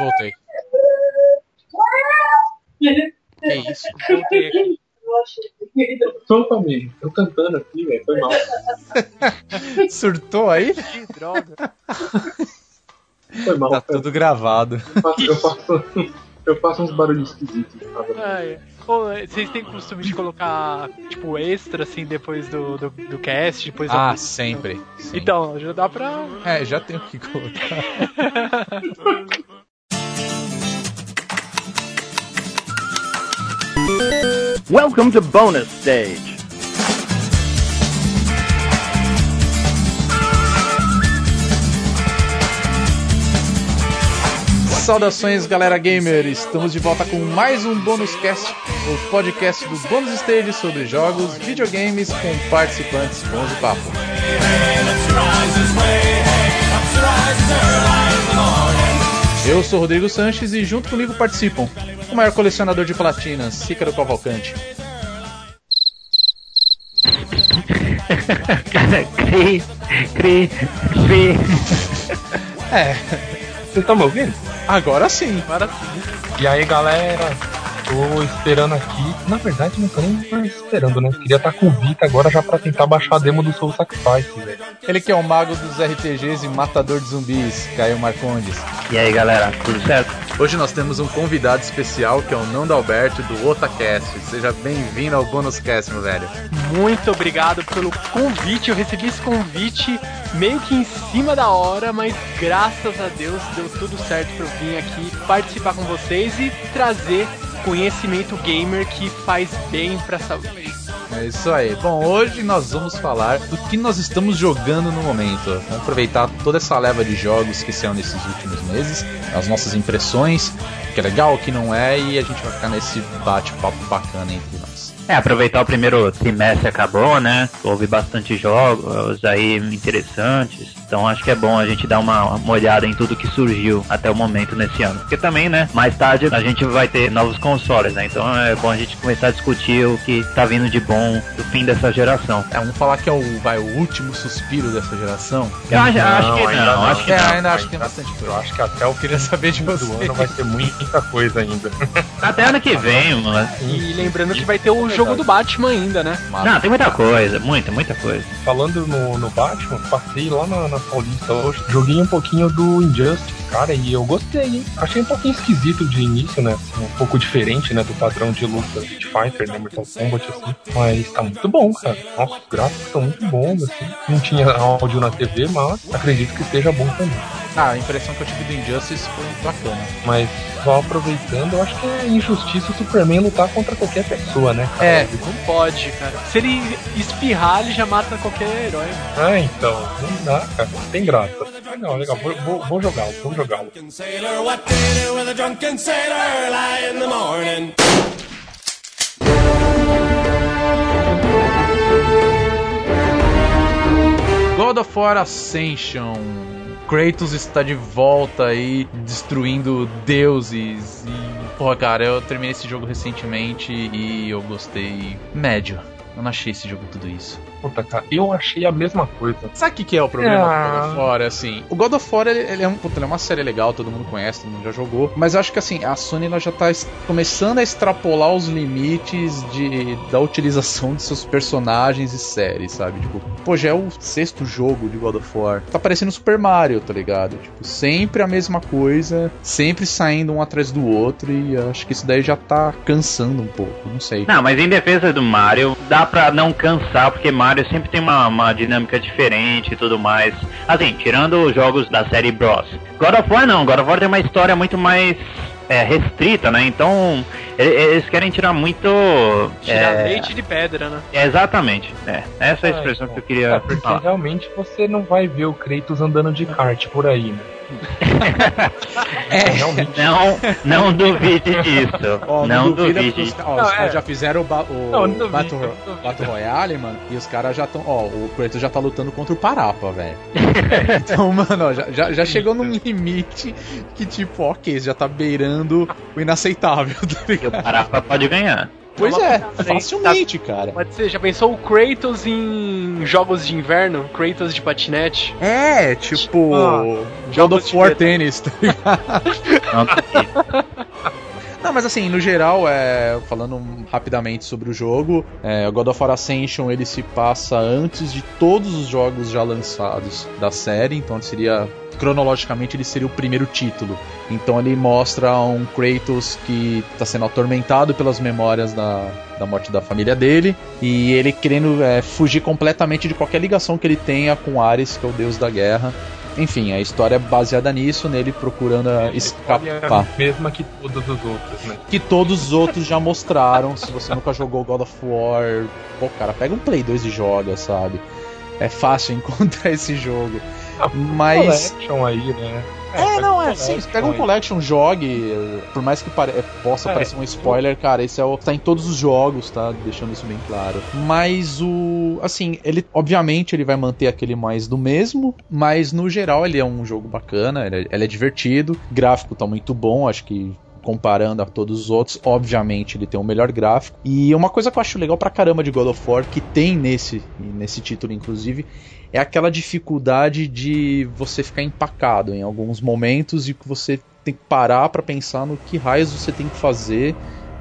Voltei. Que isso? Voltei aqui. Totalmente. Eu cantando aqui, velho. Foi mal. Surtou aí? Que droga. Foi mal. Tá tudo gravado. Eu faço, eu faço, eu faço uns barulhos esquisitos. Tá? Ai, Ô, vocês têm costume de colocar, tipo, extra, assim, depois do, do, do cast, depois Ah, da... sempre. Sim. Então, já dá pra... É, já tenho que colocar. Welcome to bonus stage. Saudações, galera gamer! Estamos de volta com mais um Bônus Cast, o podcast do Bônus Stage sobre jogos, videogames com participantes bons de papo. Eu sou Rodrigo Sanches e junto comigo participam o maior colecionador de platinas, Cícaro Cavalcante. cri, cri, cri. É, Vocês estão me ouvindo? agora sim. Agora E aí, galera? Tô esperando aqui. Na verdade, não tô nem mais esperando, né? Queria estar com o Vita agora já pra tentar baixar a demo do Soul Sacrifice, velho. Ele que é o mago dos RPGs e matador de zumbis, Caio Marcondes. E aí, galera, tudo certo? Hoje nós temos um convidado especial que é o Nando Alberto do Otacast. Seja bem-vindo ao Bônus Cast, meu velho. muito obrigado pelo convite. Eu recebi esse convite meio que em cima da hora, mas graças a Deus deu tudo certo pra eu vir aqui participar com vocês e trazer conhecimento gamer que faz bem pra saúde. É isso aí. Bom, hoje nós vamos falar do que nós estamos jogando no momento. Vamos aproveitar toda essa leva de jogos que saiu nesses últimos meses, as nossas impressões, o que é legal, o que não é, e a gente vai ficar nesse bate-papo bacana entre nós. É, aproveitar o primeiro trimestre acabou, né? Houve bastante jogos aí interessantes. Então acho que é bom a gente dar uma, uma olhada em tudo que surgiu até o momento nesse ano. Porque também, né? Mais tarde a gente vai ter novos consoles, né? Então é bom a gente começar a discutir o que tá vindo de bom do fim dessa geração. É, vamos falar que é o, vai, o último suspiro dessa geração. Eu acho, acho que ainda não, não. acho que É, não. ainda acho que tem bastante Eu coisa. acho que até o Queria saber de você. do ano vai ter muita coisa ainda. Até ano que vem, mano. E lembrando que vai ter o jogo do Batman ainda, né? Não, tem muita coisa, muita, muita coisa. Falando no, no Batman, passei lá na, na Paulista hoje, joguei um pouquinho do Injustice, cara, e eu gostei, hein? Achei um pouquinho esquisito de início, né? assim, um pouco diferente, né, do padrão de luta de Fighter, né, Mortal Kombat, assim. Mas tá muito bom, cara. Nossa, os gráficos estão muito bons, assim. Não tinha áudio na TV, mas acredito que esteja bom também. Ah, a impressão que eu tive do Injustice foi bacana. Mas só aproveitando, eu acho que é injustiça o Superman lutar contra qualquer pessoa, né? cara? É. Não pode, cara. Se ele espirrar, ele já mata qualquer herói. Ah, então, não dá, cara. Tem graça. Legal, legal. Vou, vou, jogá-lo, vou jogá-lo. God of War Ascension. Kratos está de volta aí, destruindo deuses. E, porra, cara, eu terminei esse jogo recentemente e eu gostei médio. Eu não achei esse jogo tudo isso. Puta, cara, eu achei a mesma coisa. Sabe o que, que é o problema Ah. do God of War? É Assim, o God of War ele, ele é um, puta, ele é uma série legal, todo mundo conhece, todo mundo já jogou. Mas eu acho que assim, a Sony ela já tá começando a extrapolar os limites de, da utilização de seus personagens e séries, sabe? Tipo, pô, já é o sexto jogo de God of War. Tá parecendo Super Mario, tá ligado? Tipo, sempre a mesma coisa, sempre saindo um atrás do outro. E acho que isso daí já tá cansando um pouco, não sei. Não, mas em defesa do Mario, dá pra não cansar, porque Mario sempre tem uma, uma dinâmica diferente e tudo mais. Assim, tirando os jogos da série Bros. God of War não, God of War tem uma história muito mais é, restrita, né? Então, eles querem tirar muito. Tirar é, leite de pedra, né? é, exatamente, é. Essa é a expressão que eu queria É, porque falar. realmente você não vai ver o Kratos andando de kart por aí, né? É. Não, não duvide disso. Ó, não duvida duvide os, disso. ó, Não, os caras é. já fizeram o, ba- o Não, não Battle. Battle Royale, mano, e os caras já estão. Ó, o Kratos já tá lutando contra o Parapa, velho. então, mano, ó, já, já, já chegou num limite que, tipo, ok, já tá beirando o inaceitável, tá o? Parapa pode ganhar. Pois é, parada aí, facilmente, cara. Pode ser, já pensou o Kratos em jogos de inverno? Kratos de patinete? É, tipo. Ah, God of de War. Tennis, tá ligado? Não, tá mas assim, no geral, é, falando rapidamente sobre o jogo, é, God of War Ascension ele se passa antes de todos os jogos já lançados da série, então seria cronologicamente ele seria o primeiro título. Então ele mostra um Kratos que está sendo atormentado pelas memórias da, da morte da família dele e ele querendo é, fugir completamente de qualquer ligação que ele tenha com Ares, que é o deus da guerra. Enfim, a história é baseada nisso, nele procurando Olha, escapar mesma que todos os outros, né? que todos os outros já mostraram. Se você nunca jogou God of War, pô, cara, pega um Play 2 e joga, sabe? É fácil encontrar esse jogo. Mas. Collection aí, né? É, pega não, um é sim. Pega um aí. collection, jogue. Por mais que pare- eh, possa É. parecer um spoiler, cara, esse é o. tá em todos os jogos, tá? Deixando isso bem claro. Mas o. Assim, ele. Obviamente ele vai manter aquele mais do mesmo. Mas no geral ele é um jogo bacana, ele é, ele é divertido. Gráfico tá muito bom, acho que. Comparando a todos os outros, obviamente ele tem o melhor gráfico. E uma coisa que eu acho legal pra caramba de God of War, que tem nesse, nesse título, inclusive, é aquela dificuldade de você ficar empacado em alguns momentos e que você tem que parar pra pensar no que raios você tem que fazer,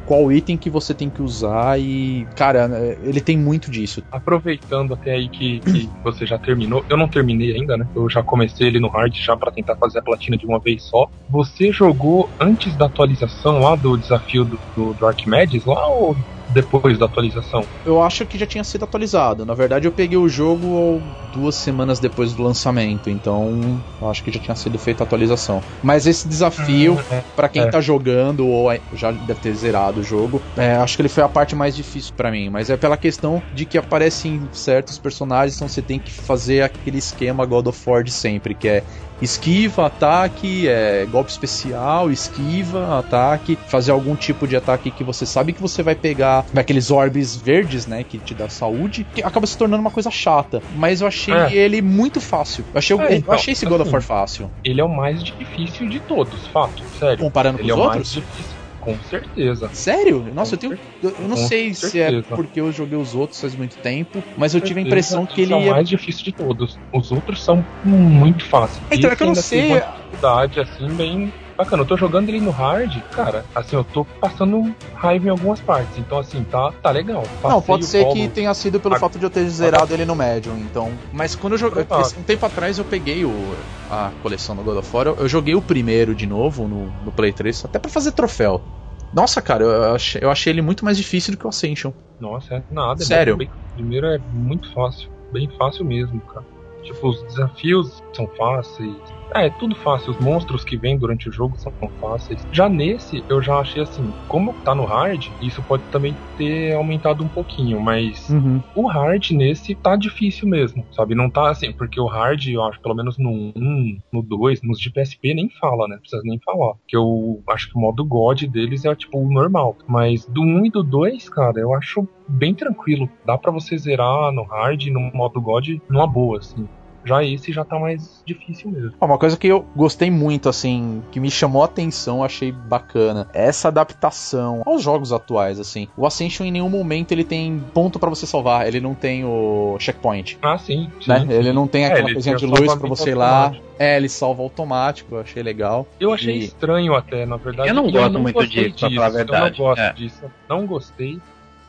qual item que você tem que usar e, cara, é, ele tem muito disso. Aproveitando até aí que, que você já terminou, eu não terminei ainda, né? Eu já comecei ele no hard já pra tentar fazer a platina de uma vez só. Você jogou antes da atualização lá do desafio do, do, do Archimedes lá ou depois da atualização? Eu acho que já tinha sido atualizado. Na verdade, eu peguei o jogo duas semanas depois do lançamento, então eu acho que já tinha sido feita a atualização. Mas esse desafio É. Pra quem É. tá jogando ou já deve ter zerado o jogo, é, acho que ele foi a parte mais difícil pra mim. Mas é pela questão de que aparecem certos personagens, então você tem que fazer aquele esquema God of War de sempre, que é esquiva, ataque, é, golpe especial, esquiva, ataque, fazer algum tipo de ataque que você sabe que você vai pegar naqueles orbes verdes, né, que te dá saúde, que acaba se tornando uma coisa chata. Mas eu achei É. ele muito fácil. Eu achei, É, eu então, achei esse God of assim, War fácil. Ele é o mais difícil de todos, fato, sério. Comparando com Ele é os o mais outros? Com certeza. Sério? Nossa, eu Com tenho. Eu, eu não sei se é certeza. porque eu joguei os outros faz muito tempo, mas eu tive a certeza impressão que ele é o mais difícil de todos. Os outros são muito fáceis. Então, é Esse que eu não sei- uma dificuldade assim bem bacana. Eu tô jogando ele no hard, cara. Assim, eu tô passando raiva em algumas partes. Então, assim, tá, tá legal. Não, Passei pode o ser que tenha sido pelo Ah, fato de eu ter zerado ele no Medium, então. Mas quando eu joguei. Provável. Um tempo atrás eu peguei o, a coleção do God of War, eu, eu joguei o primeiro de novo no, no Play 3, até pra fazer troféu. Nossa, cara, eu, achei, eu achei ele muito mais difícil do que o Ascension. Nossa, é nada. é Sério? bem- primeiro é muito fácil. Bem fácil mesmo, cara. Tipo, os desafios são fáceis. É, é tudo fácil. Os monstros que vêm durante o jogo são fáceis. Já nesse, eu já achei assim, como tá no hard, isso pode também ter aumentado um pouquinho, mas o hard nesse tá difícil mesmo, sabe? Não tá assim, porque o hard, eu acho, pelo menos no 1, no 2, nos de PSP nem fala, né? Não precisa nem falar. Que eu acho que o modo God deles é tipo o normal. Mas do 1 e do 2, cara, eu acho bem tranquilo. Dá pra você zerar no hard, no modo God, numa boa, assim. Já esse já tá mais difícil mesmo. Uma coisa que eu gostei muito, assim, que me chamou a atenção, achei bacana, é essa adaptação aos jogos atuais, assim. O Ascension em nenhum momento ele tem ponto pra você salvar, ele não tem o checkpoint. Ah, sim. sim, né? sim. Ele não tem É, aquela ele coisinha de luz pra salvamento você ir lá. É, ele salva automático, eu achei legal. Eu achei E- estranho até, na verdade. Eu não gosto muito gostei disso, pra falar a verdade. Eu não gosto É. disso. Não gostei.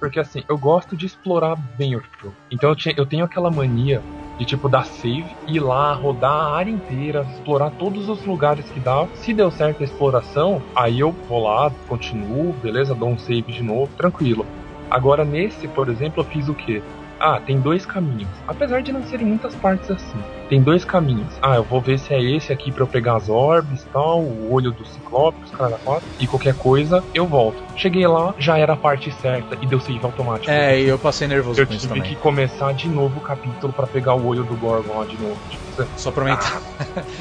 Porque assim, eu gosto de explorar bem o jogo. Então eu, tinha- eu tenho aquela mania de tipo dar save, ir lá, rodar a área inteira, explorar todos os lugares que dá. Se deu certo a exploração, aí eu vou lá, continuo, beleza, dou um save de novo, tranquilo. Agora nesse, por exemplo, eu fiz o quê? Ah, tem dois caminhos. Apesar de não serem muitas partes assim. Tem dois caminhos. Ah, eu vou ver se é esse aqui pra eu pegar as orbes tal, o olho do ciclope, os caras da quatro. E qualquer coisa, eu volto. Cheguei lá, já era a parte certa e deu save automático. É, e eu passei nervoso eu com isso tive também. que começar de novo o capítulo pra pegar o olho do Gorgon lá de novo. Tipo, Só pra aumentar.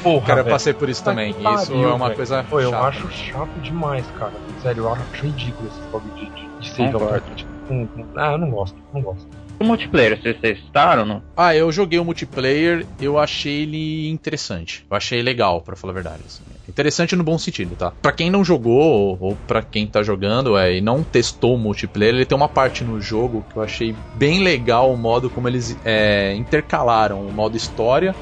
porra, Cara, eu passei por isso também. que Isso pariu, é uma velho. coisa Pô, eu acho chato demais, cara. Sério, eu acho ridículo esse bagulho de, de, de save automático. Hum, hum. Ah, eu não gosto, não gosto. O multiplayer, vocês testaram? Não? Ah, eu joguei o multiplayer, eu achei ele interessante. Eu achei legal, pra falar a verdade. assim. Interessante no bom sentido, tá? Pra quem não jogou, ou, ou pra quem tá jogando é, e não testou o multiplayer, ele tem uma parte no jogo que eu achei bem legal o modo como eles é, intercalaram o modo história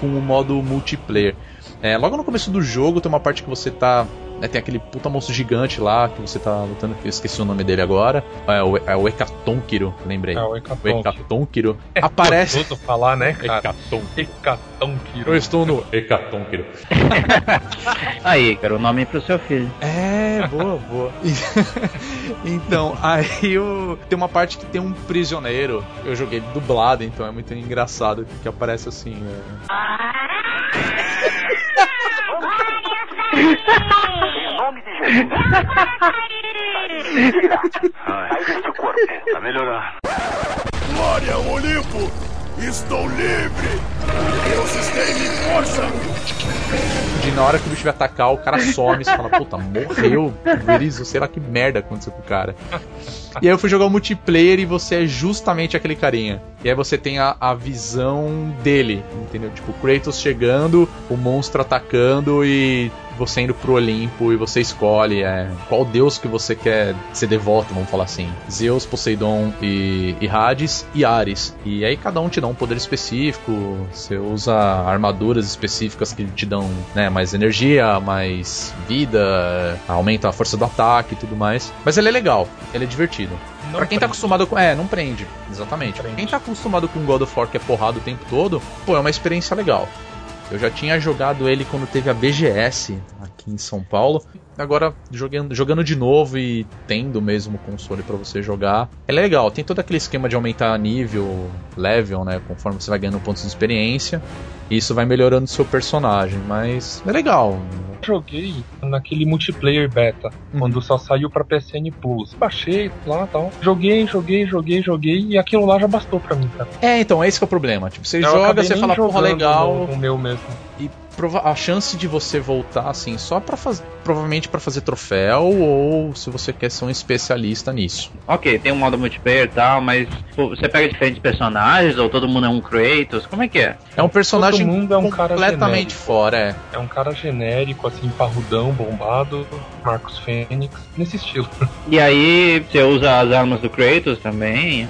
com o modo multiplayer. É, logo no começo do jogo tem uma parte que você tá né, tem aquele puta monstro gigante lá que você tá lutando, que eu esqueci o nome dele agora. É o, é o Hecatonkiro, lembrei. É o O Hecatonkiro. Hecatonkiro aparece. Falar, né, cara? Hecaton. Hecatonkiro. Eu estou no Hecatonkiro. Aí, cara, o nome pro seu filho. É, boa, boa. então, aí o... tem uma parte que tem um prisioneiro. Eu joguei dublado, então é muito engraçado que aparece assim. é. Glória ao Olimpo! Estou livre! Deuses deem-me força! De na hora que o bicho vai atacar, o cara some e fala, puta, morreu. Gurizo, sei lá que merda aconteceu com o cara. E aí eu fui jogar o multiplayer e você é justamente aquele carinha. E aí você tem a, a visão dele, entendeu? Tipo, Kratos chegando, o monstro atacando e você indo pro Olimpo e você escolhe é, qual deus que você quer ser devoto, vamos falar assim. Zeus, Poseidon e, e Hades e Ares. E aí cada um te dá um poder específico, você usa armaduras específicas que te dão né, mais energia, mais vida, aumenta a força do ataque e tudo mais. Mas ele é legal, ele é divertido. Não pra quem tá prende. acostumado com. É, não prende. Exatamente. Prende. Quem tá acostumado com God of War que é porrada o tempo todo, pô, é uma experiência legal. Eu já tinha jogado ele quando teve a BGS aqui em São Paulo. Agora, jogando, jogando de novo e tendo mesmo o console pra você jogar, é legal. Tem todo aquele esquema de aumentar nível, level, né? Conforme você vai ganhando pontos de experiência. E isso vai melhorando o seu personagem, mas é legal. Joguei naquele multiplayer beta, Uhum. quando só saiu pra PSN Plus. Baixei lá tal. Joguei, joguei, joguei, joguei e aquilo lá já bastou pra mim, cara. É, então, esse que é o problema. Tipo, você Eu joga, você fala, porra, legal. No meu mesmo. E prova- a chance de você voltar assim, só para fazer. Provavelmente pra fazer troféu, ou se você quer ser um especialista nisso. Ok, tem um modo multiplayer e tal, mas pô, você pega diferentes personagens ou todo mundo é um Kratos? Como é que é? É um personagem Todo mundo é um cara completamente genérico. fora, é. É um cara genérico, assim, parrudão, bombado, Marcos Fênix, nesse estilo. E aí você usa as armas do Kratos também?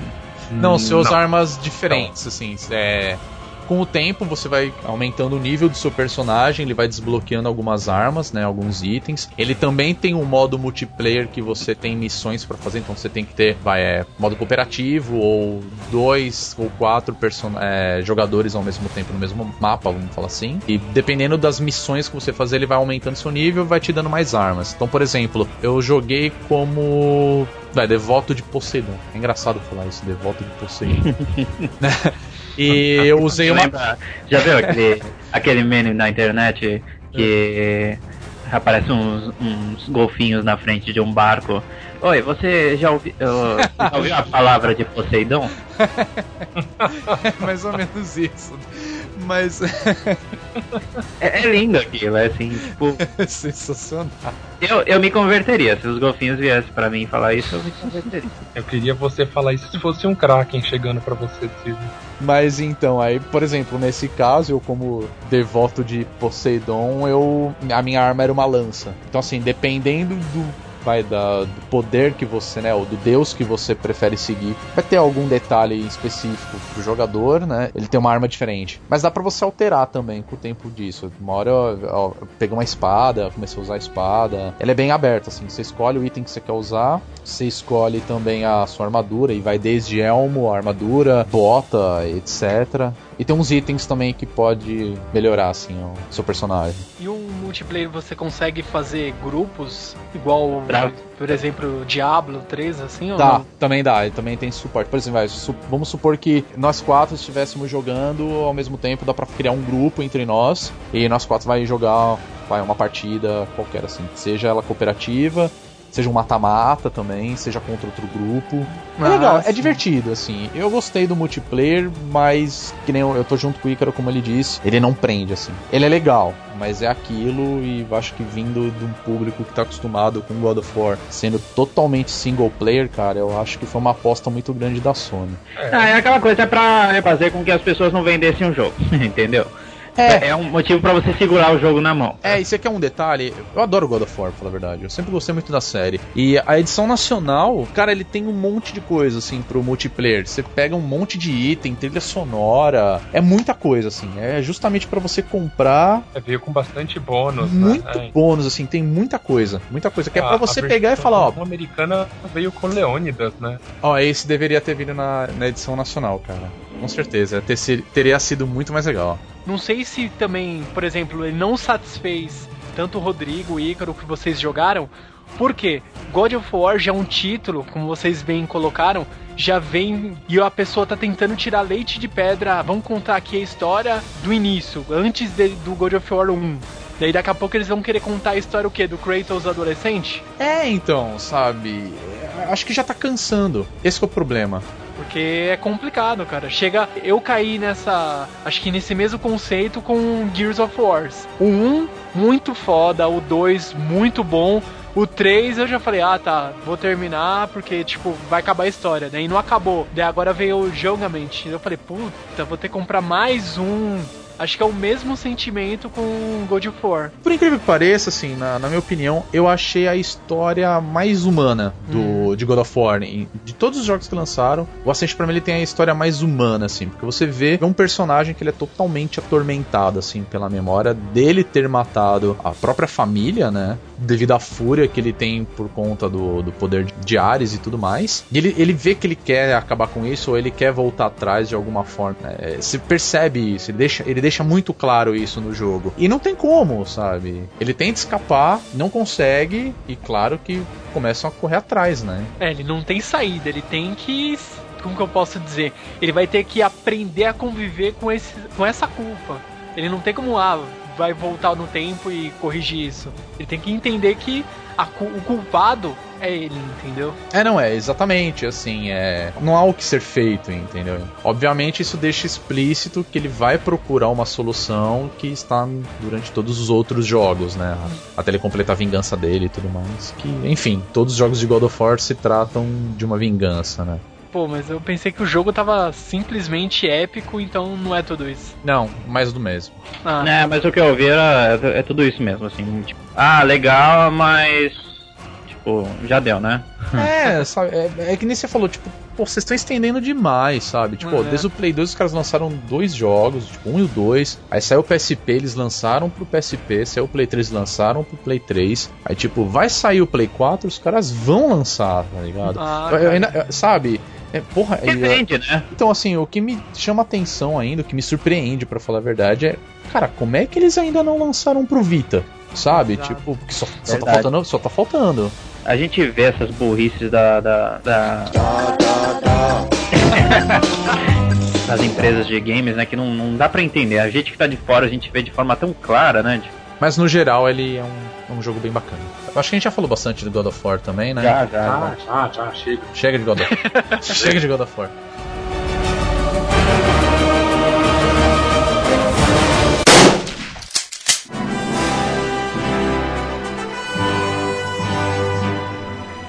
Não, você usa Não. armas diferentes, assim. É, com o tempo você vai aumentando o nível do seu personagem, ele vai desbloqueando algumas armas, né, alguns itens. Ele também tem um modo multiplayer que você tem missões pra fazer, então você tem que ter, vai, é, modo cooperativo ou dois ou quatro person é, jogadores ao mesmo tempo no mesmo mapa, vamos falar assim. E dependendo das missões que você fazer, ele vai aumentando seu nível e vai te dando mais armas. Então, por exemplo, eu joguei como vai, devoto de Poseidon. É engraçado falar isso, devoto de Poseidon. E eu usei uma. Lembra- já viu aquele, aquele meme na internet que aparece uns, uns golfinhos na frente de um barco? Oi, você já, ouvi, uh, já ouviu a palavra de Poseidon? É mais ou menos isso. Mas É, é lindo aquilo, é assim, tipo, é sensacional. eu, eu me converteria. Se os golfinhos viessem pra mim falar isso, eu me converteria. Eu queria você falar isso se fosse um Kraken chegando pra você, Silvio. Mas então, aí, por exemplo, nesse caso, eu como devoto de Poseidon, eu a minha arma era uma lança. Então assim, dependendo do vai da, do poder que você, né, ou do deus que você prefere seguir, vai ter algum detalhe específico pro jogador, né? Ele tem uma arma diferente. Mas dá pra você alterar também com o tempo disso. Uma hora eu, eu, eu peguei uma espada, comecei a usar a espada. Ela é bem aberta assim, você escolhe o item que você quer usar, você escolhe também a sua armadura e vai desde elmo, armadura, bota, etc. E tem uns itens também que pode melhorar assim o seu personagem. E um multiplayer você consegue fazer grupos igual, Bravo. por exemplo, Diablo 3, assim? ou Dá, não? também dá, e também tem suporte. Por exemplo, vamos supor que nós quatro estivéssemos jogando ao mesmo tempo, dá pra criar um grupo entre nós e nós quatro vai jogar vai, uma partida qualquer assim, seja ela cooperativa, seja um mata-mata também, seja contra outro grupo. É Ah, legal, é sim. divertido, assim. Eu gostei do multiplayer, mas que nem eu, eu tô junto com o Ícaro, como ele disse, ele não prende, assim. Ele é legal, mas é aquilo e acho que vindo de um público que tá acostumado com God of War sendo totalmente single player, cara, eu acho que foi uma aposta muito grande da Sony. Ah, é aquela coisa, é pra é fazer com que as pessoas não vendessem o jogo, entendeu? É, é um motivo para você segurar o jogo na mão. É, isso aqui é um detalhe. Eu adoro God of War, pra falar a verdade. Eu sempre gostei muito da série. E a edição nacional, cara, ele tem um monte de coisa, assim, pro multiplayer. Você pega um monte de item, trilha sonora. É muita coisa, assim. É justamente para você comprar. É, veio com bastante bônus. né? Muito né? bônus, assim. Tem muita coisa. Muita coisa. Que é pra você pegar e falar, ó. A americana veio com Leônidas, né? Ó, esse deveria ter vindo na, na edição nacional, cara. Com certeza. Ter, teria sido muito mais legal. Não sei se também, por exemplo, ele não satisfez tanto o Rodrigo, o Ícaro que vocês jogaram, porque God of War já é um título, como vocês bem colocaram, já vem e a pessoa tá tentando tirar leite de pedra. Vamos contar aqui a história do início, antes de, do God of War 1. Daí daqui a pouco eles vão querer contar a história o quê? Do Kratos adolescente? É, então, sabe? Acho que já tá cansando. Esse é o problema. Porque é complicado, cara. Chega. Eu caí nessa. Acho que nesse mesmo conceito com Gears of Wars. O 1, muito foda. O 2, muito bom. O 3 eu já falei, ah tá, vou terminar porque, tipo, vai acabar a história. Daí não acabou. Daí agora veio o Jogament. Eu falei, puta, vou ter que comprar mais um. Acho que é o mesmo sentimento com God of War. Por incrível que pareça, assim, na, na minha opinião, eu achei a história mais humana do, hum. de God of War. De todos os jogos que lançaram, o Ascension pra mim ele tem a história mais humana, assim, porque você vê um personagem que ele é totalmente atormentado, assim, pela memória dele ter matado a própria família, né? Devido à fúria que ele tem por conta do, do poder de Ares e tudo mais. E ele, ele vê que ele quer acabar com isso ou ele quer voltar atrás de alguma forma. Se percebe isso, ele deixa, ele deixa muito claro isso no jogo. E não tem como, sabe? Ele tenta escapar, não consegue, e claro que começam a correr atrás, né? É, ele não tem saída, ele tem que. Como que eu posso dizer? Ele vai ter que aprender a conviver com, esse, com essa culpa. Ele não tem como, ah, vai voltar no tempo e corrigir isso. Ele tem que entender que a, o culpado é ele, entendeu? É, não é, exatamente, assim, é, não há o que ser feito, entendeu? Obviamente isso deixa explícito que ele vai procurar uma solução que está durante todos os outros jogos, né? Até ele completar a vingança dele e tudo mais. Que, enfim, todos os jogos de God of War se tratam de uma vingança, né? Pô, mas eu pensei que o jogo tava simplesmente épico, então não é tudo isso. Não, mais do mesmo. Ah. É, mas o que eu ouvi era, é tudo isso mesmo, assim, tipo, ah, legal, mas tipo, já deu, né? É, sabe, é, é, que nem você falou, tipo, pô, vocês estão estendendo demais, sabe? Tipo, é. desde o Play 2 os caras lançaram dois jogos, tipo, um e o dois. Aí saiu o PSP, eles lançaram pro PSP, saiu o Play 3, lançaram pro Play 3. Aí, tipo, vai sair o Play 4, os caras vão lançar, tá ligado? Ah, eu, eu ainda, sabe? É, porra, Depende, né? Então, assim, o que me chama atenção ainda, o que me surpreende, para falar a verdade, é, cara, como é que eles ainda não lançaram pro Vita? Sabe? Exato. Tipo, só, só tá faltando. Só tá faltando. A gente vê essas burrices da. da, da... das empresas de games, né? Que não, não dá pra entender. A gente que tá de fora, a gente vê de forma tão clara, né? Mas no geral ele é um, é um jogo bem bacana. Eu acho que a gente já falou bastante de God of War também, né? Já, já. Ah, já, já, chega. Chega de God of War. chega de God of War.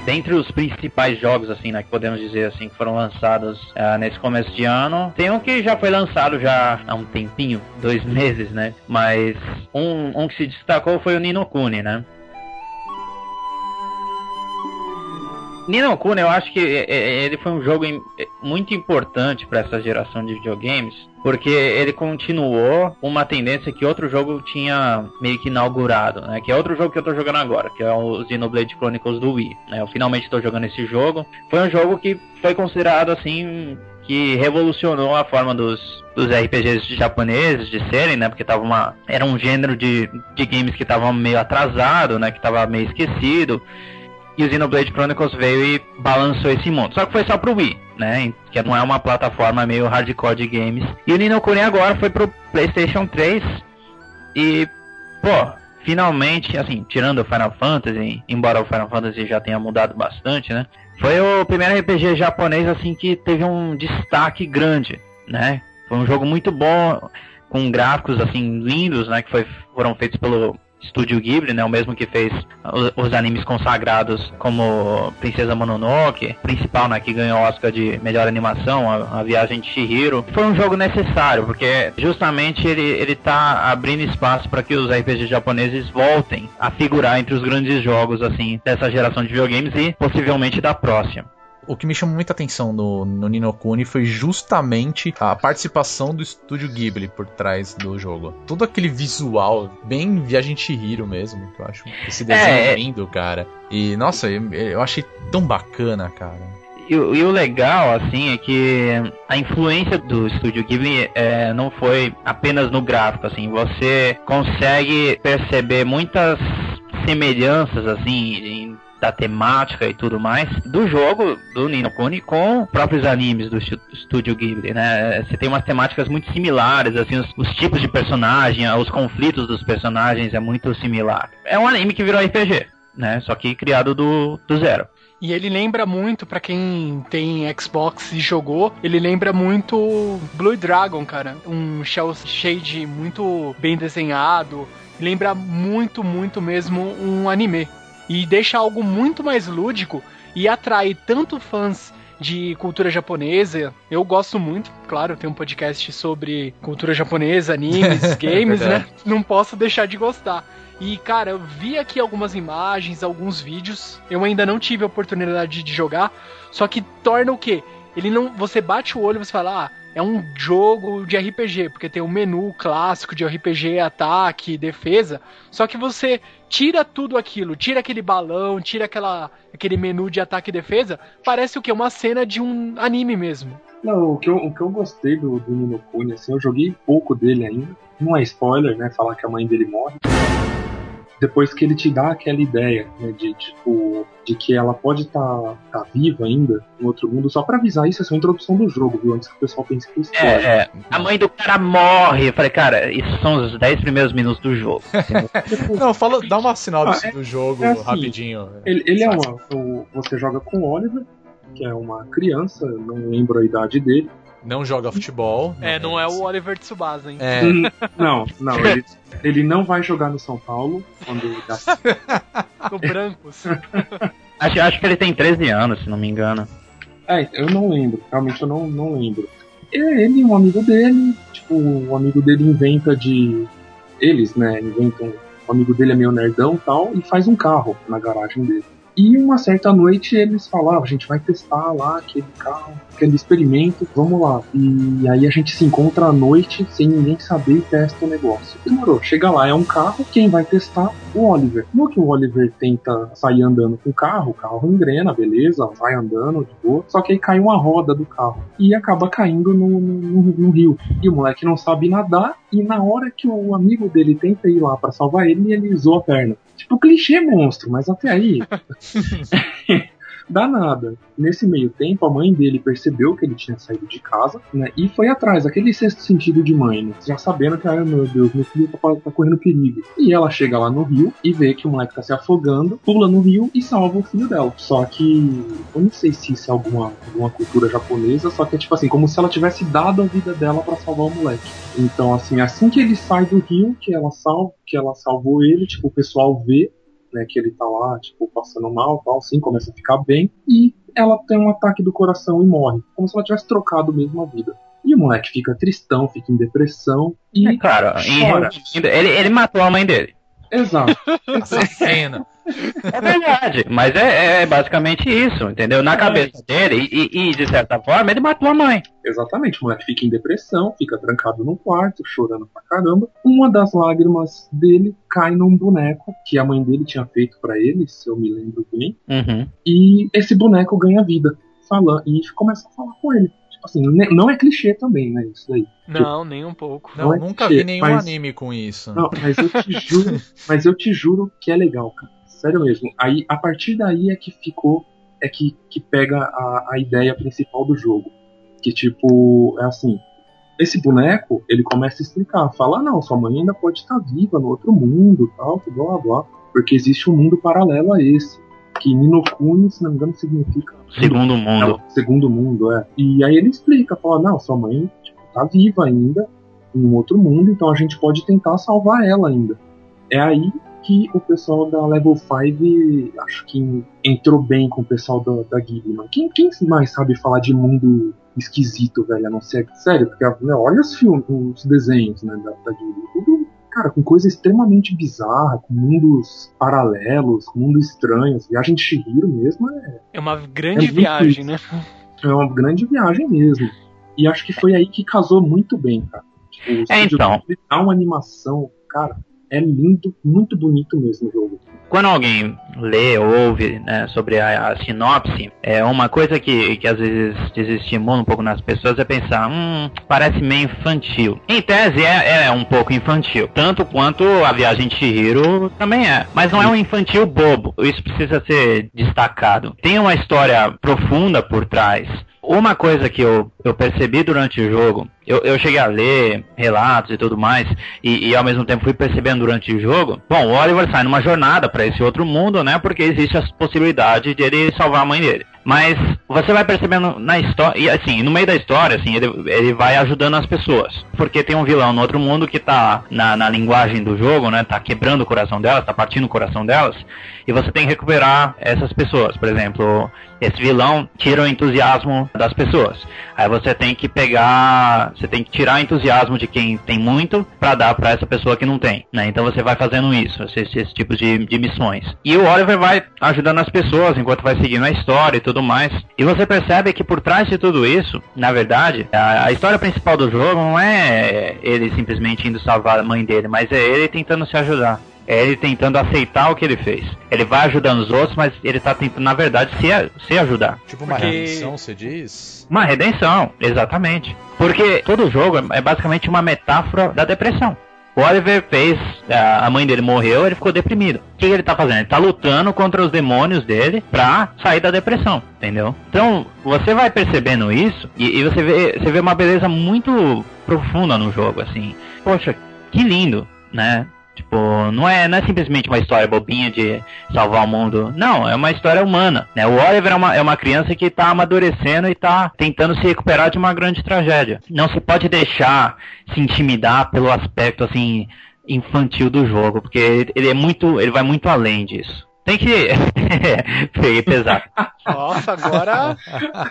Dentre os principais jogos, assim, né, que podemos dizer assim, que foram lançados uh, nesse começo de ano, tem um que já foi lançado já há um tempinho, dois meses, né? Mas um, um que se destacou foi o Nino Kuni, né? Nino Kuni, eu acho que ele foi um jogo muito importante para essa geração de videogames, porque ele continuou uma tendência que outro jogo tinha meio que inaugurado, né? Que é outro jogo que eu tô jogando agora, que é o Xenoblade Chronicles do Wii. Né? Eu finalmente estou jogando esse jogo. Foi um jogo que foi considerado assim que revolucionou a forma dos, dos RPGs japoneses de serem, né? Porque tava uma era um gênero de, de games que tava meio atrasado, né? Que tava meio esquecido. E o Xenoblade Chronicles veio e balançou esse mundo. Só que foi só pro Wii, né? Que não é uma plataforma meio hardcore de games. E o Nino Kuni agora foi pro PlayStation 3. E, pô, finalmente, assim, tirando o Final Fantasy, embora o Final Fantasy já tenha mudado bastante, né? Foi o primeiro RPG japonês, assim, que teve um destaque grande, né? Foi um jogo muito bom, com gráficos, assim, lindos, né? Que foi, foram feitos pelo Estúdio Ghibli, né? O mesmo que fez os, animes consagrados como Princesa Mononoke, principal, né? Que ganhou o Oscar de melhor animação, a, a Viagem de Shihiro. Foi um jogo necessário, porque justamente ele, ele tá abrindo espaço para que os RPGs japoneses voltem a figurar entre os grandes jogos, assim, dessa geração de videogames e possivelmente da próxima o que me chamou muita atenção no, no Nino Kuni foi justamente a participação do estúdio Ghibli por trás do jogo. Todo aquele visual, bem Viagem Chihiro mesmo, que eu acho esse desenho é, é, lindo, cara. E, nossa, eu, eu achei tão bacana, cara. E, e, o legal, assim, é que a influência do estúdio Ghibli é, não foi apenas no gráfico, assim. Você consegue perceber muitas semelhanças, assim, da temática e tudo mais do jogo do Nino Kuni com próprios animes do estúdio Ghibli, né? Você tem umas temáticas muito similares, assim, os, os, tipos de personagem, os conflitos dos personagens é muito similar. É um anime que virou RPG, né? Só que criado do, do zero. E ele lembra muito, para quem tem Xbox e jogou, ele lembra muito Blue Dragon, cara. Um shell shade muito bem desenhado. Lembra muito, muito mesmo um anime e deixa algo muito mais lúdico e atrai tanto fãs de cultura japonesa. Eu gosto muito, claro, tem um podcast sobre cultura japonesa, animes, games, né? Não posso deixar de gostar. E, cara, eu vi aqui algumas imagens, alguns vídeos. Eu ainda não tive a oportunidade de jogar. Só que torna o quê? Ele não. Você bate o olho e você fala, ah, é um jogo de RPG, porque tem o um menu clássico de RPG, ataque, defesa. Só que você tira tudo aquilo, tira aquele balão, tira aquela, aquele menu de ataque e defesa, parece o que? Uma cena de um anime mesmo. Não, o que eu, o que eu gostei do, do Nino Kuni, assim, eu joguei pouco dele ainda. Não é spoiler, né? Falar que a mãe dele morre depois que ele te dá aquela ideia né, de tipo de que ela pode estar tá, tá viva ainda em outro mundo, só para avisar isso, essa é uma introdução do jogo, viu? Antes que o pessoal pense que isso é, é, a mãe do cara morre. Eu falei, cara, isso são os 10 primeiros minutos do jogo. Não, fala, dá uma sinopse ah, é, do jogo é assim, rapidinho. Ele, ele é uma. O, você joga com o Oliver, que é uma criança, não lembro a idade dele não joga futebol. É, não é o Oliver Tsubasa, hein? É. Não, não, ele, ele não vai jogar no São Paulo quando ele dá... No Brancos. acho, acho que ele tem 13 anos, se não me engano. É, eu não lembro, realmente eu não, não lembro. É ele um amigo dele, tipo, o um amigo dele inventa de. Eles, né, inventam. O amigo dele é meio nerdão e tal, e faz um carro na garagem dele. E uma certa noite eles falaram, ah, a gente vai testar lá aquele carro, aquele experimento, vamos lá. E aí a gente se encontra à noite sem ninguém saber e testa o negócio. Demorou, chega lá, é um carro, quem vai testar? O Oliver. No que o Oliver tenta sair andando com o carro, o carro engrena, beleza, vai andando de boa, só que aí cai uma roda do carro e acaba caindo no, no, no rio. E o moleque não sabe nadar e na hora que o amigo dele tenta ir lá para salvar ele, ele zoa a perna. Tipo, clichê monstro, mas até aí. dá nada. Nesse meio tempo, a mãe dele percebeu que ele tinha saído de casa, né? E foi atrás, aquele sexto sentido de mãe, né? Já sabendo que, ai meu Deus, meu filho tá, tá, correndo perigo. E ela chega lá no rio e vê que o moleque tá se afogando, pula no rio e salva o filho dela. Só que eu não sei se isso é alguma, alguma cultura japonesa, só que é tipo assim, como se ela tivesse dado a vida dela para salvar o moleque. Então, assim, assim que ele sai do rio, que ela salva, que ela salvou ele, tipo, o pessoal vê né, que ele tá lá, tipo, passando mal, tal, assim, começa a ficar bem, e ela tem um ataque do coração e morre, como se ela tivesse trocado mesmo a vida. E o moleque fica tristão, fica em depressão e. É claro, ele, ele matou a mãe dele. Exato. Assassino. É verdade, mas é, é, basicamente isso, entendeu? Na é. cabeça dele, e, e, de certa forma, ele matou a mãe. Exatamente, o moleque fica em depressão, fica trancado no quarto, chorando pra caramba. Uma das lágrimas dele cai num boneco que a mãe dele tinha feito para ele, se eu me lembro bem. Uhum. E esse boneco ganha vida, falando, e começa a falar com ele. Tipo assim, não é clichê também, né? Isso daí. Não, nem um pouco. Não, não é nunca clichê, vi nenhum mas... anime com isso. Não, mas eu te juro, mas eu te juro que é legal, cara. Sério mesmo. Aí, a partir daí é que ficou, é que, que pega a, a ideia principal do jogo. Que, tipo, é assim, esse boneco, ele começa a explicar, fala, não, sua mãe ainda pode estar viva no outro mundo, tal, blá, blá, porque existe um mundo paralelo a esse, que Ninokuni, se não me engano, significa... Segundo mundo. Não, segundo mundo, é. E aí ele explica, fala, não, sua mãe tipo, tá viva ainda, em um outro mundo, então a gente pode tentar salvar ela ainda. É aí que o pessoal da Level 5 acho que entrou bem com o pessoal da, da Ghibli. Quem, quem mais sabe falar de mundo esquisito, velho? A não ser. Sério, porque meu, olha os filmes, os desenhos, né, da, da Ghibli. Tudo, cara, com coisa extremamente bizarra, com mundos paralelos, com mundos estranhos. Viagem de Shihiro mesmo é. É uma grande é viagem, né? É uma grande viagem mesmo. E acho que foi aí que casou muito bem, cara. Tipo, é, então. Dá uma animação, cara, é lindo, muito bonito mesmo o jogo. Quando alguém lê ou ouve né, sobre a, a, sinopse, é uma coisa que, que às vezes desestimula um pouco nas pessoas é pensar, hum, parece meio infantil. Em tese é, é um pouco infantil, tanto quanto a viagem de Chihiro também é. Mas não é um infantil bobo. Isso precisa ser destacado. Tem uma história profunda por trás. Uma coisa que eu, eu percebi durante o jogo, eu, eu cheguei a ler relatos e tudo mais, e, e, ao mesmo tempo fui percebendo durante o jogo. Bom, o Oliver sai numa jornada para esse outro mundo, né? Porque existe a possibilidade de ele salvar a mãe dele. Mas você vai percebendo na história, e assim, no meio da história, assim, ele, ele vai ajudando as pessoas. Porque tem um vilão no outro mundo que tá na, na linguagem do jogo, né? Tá quebrando o coração delas, tá partindo o coração delas. E você tem que recuperar essas pessoas. Por exemplo, esse vilão tira o entusiasmo das pessoas. Aí você tem que pegar, você tem que tirar entusiasmo de quem tem muito para dar para essa pessoa que não tem, né? Então você vai fazendo isso, esse, esse tipo de, de missões. E o Oliver vai ajudando as pessoas enquanto vai seguindo a história e tudo mais. E você percebe que por trás de tudo isso, na verdade, a, a história principal do jogo não é ele simplesmente indo salvar a mãe dele, mas é ele tentando se ajudar é ele tentando aceitar o que ele fez. Ele vai ajudando os outros, mas ele tá tentando, na verdade, se, se ajudar. Tipo uma Porque... redenção, você diz? Uma redenção, exatamente. Porque todo jogo é basicamente uma metáfora da depressão. O Oliver fez, a mãe dele morreu, ele ficou deprimido. O que ele tá fazendo? Ele tá lutando contra os demônios dele pra sair da depressão, entendeu? Então, você vai percebendo isso e, e você, vê, você vê uma beleza muito profunda no jogo, assim. Poxa, que lindo, né? Tipo, não é, não é simplesmente uma história bobinha de salvar o mundo. Não, é uma história humana. Né? O Oliver é uma, é uma criança que está amadurecendo e está tentando se recuperar de uma grande tragédia. Não se pode deixar se intimidar pelo aspecto assim infantil do jogo, porque ele é muito, ele vai muito além disso. Tem que. Peguei pesado. Nossa, agora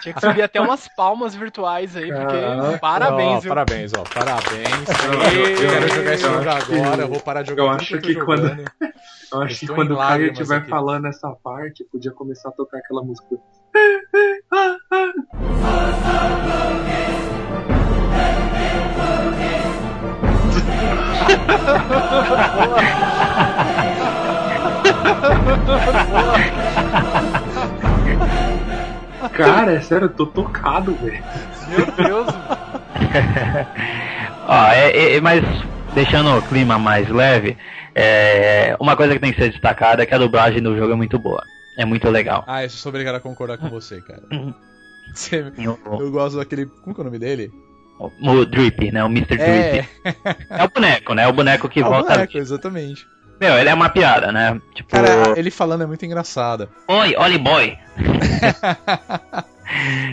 tinha que subir até umas palmas virtuais aí, porque parabéns, viu? Parabéns, ó, parabéns. Eu, eu quero jogar esse jogo agora, eu vou parar de jogar Eu acho que, quando. Eu acho que quando o Caio estiver falando essa parte, podia começar a tocar aquela música. Cara, é sério, eu tô tocado, velho. Meu Deus. Ó, é, é, mas deixando o clima mais leve, é, uma coisa que tem que ser destacada é que a dublagem do jogo é muito boa. É muito legal. Ah, eu sou obrigado a concordar com você, cara. Você, eu, eu gosto daquele. Como é o nome dele? O, Drip, né? O Mr. É. Drip. É o boneco, né? O boneco que é volta. O boneco, exatamente. Meu, ele é uma piada, né? Tipo. Cara, ele falando é muito engraçado. Oi, Oli Boy.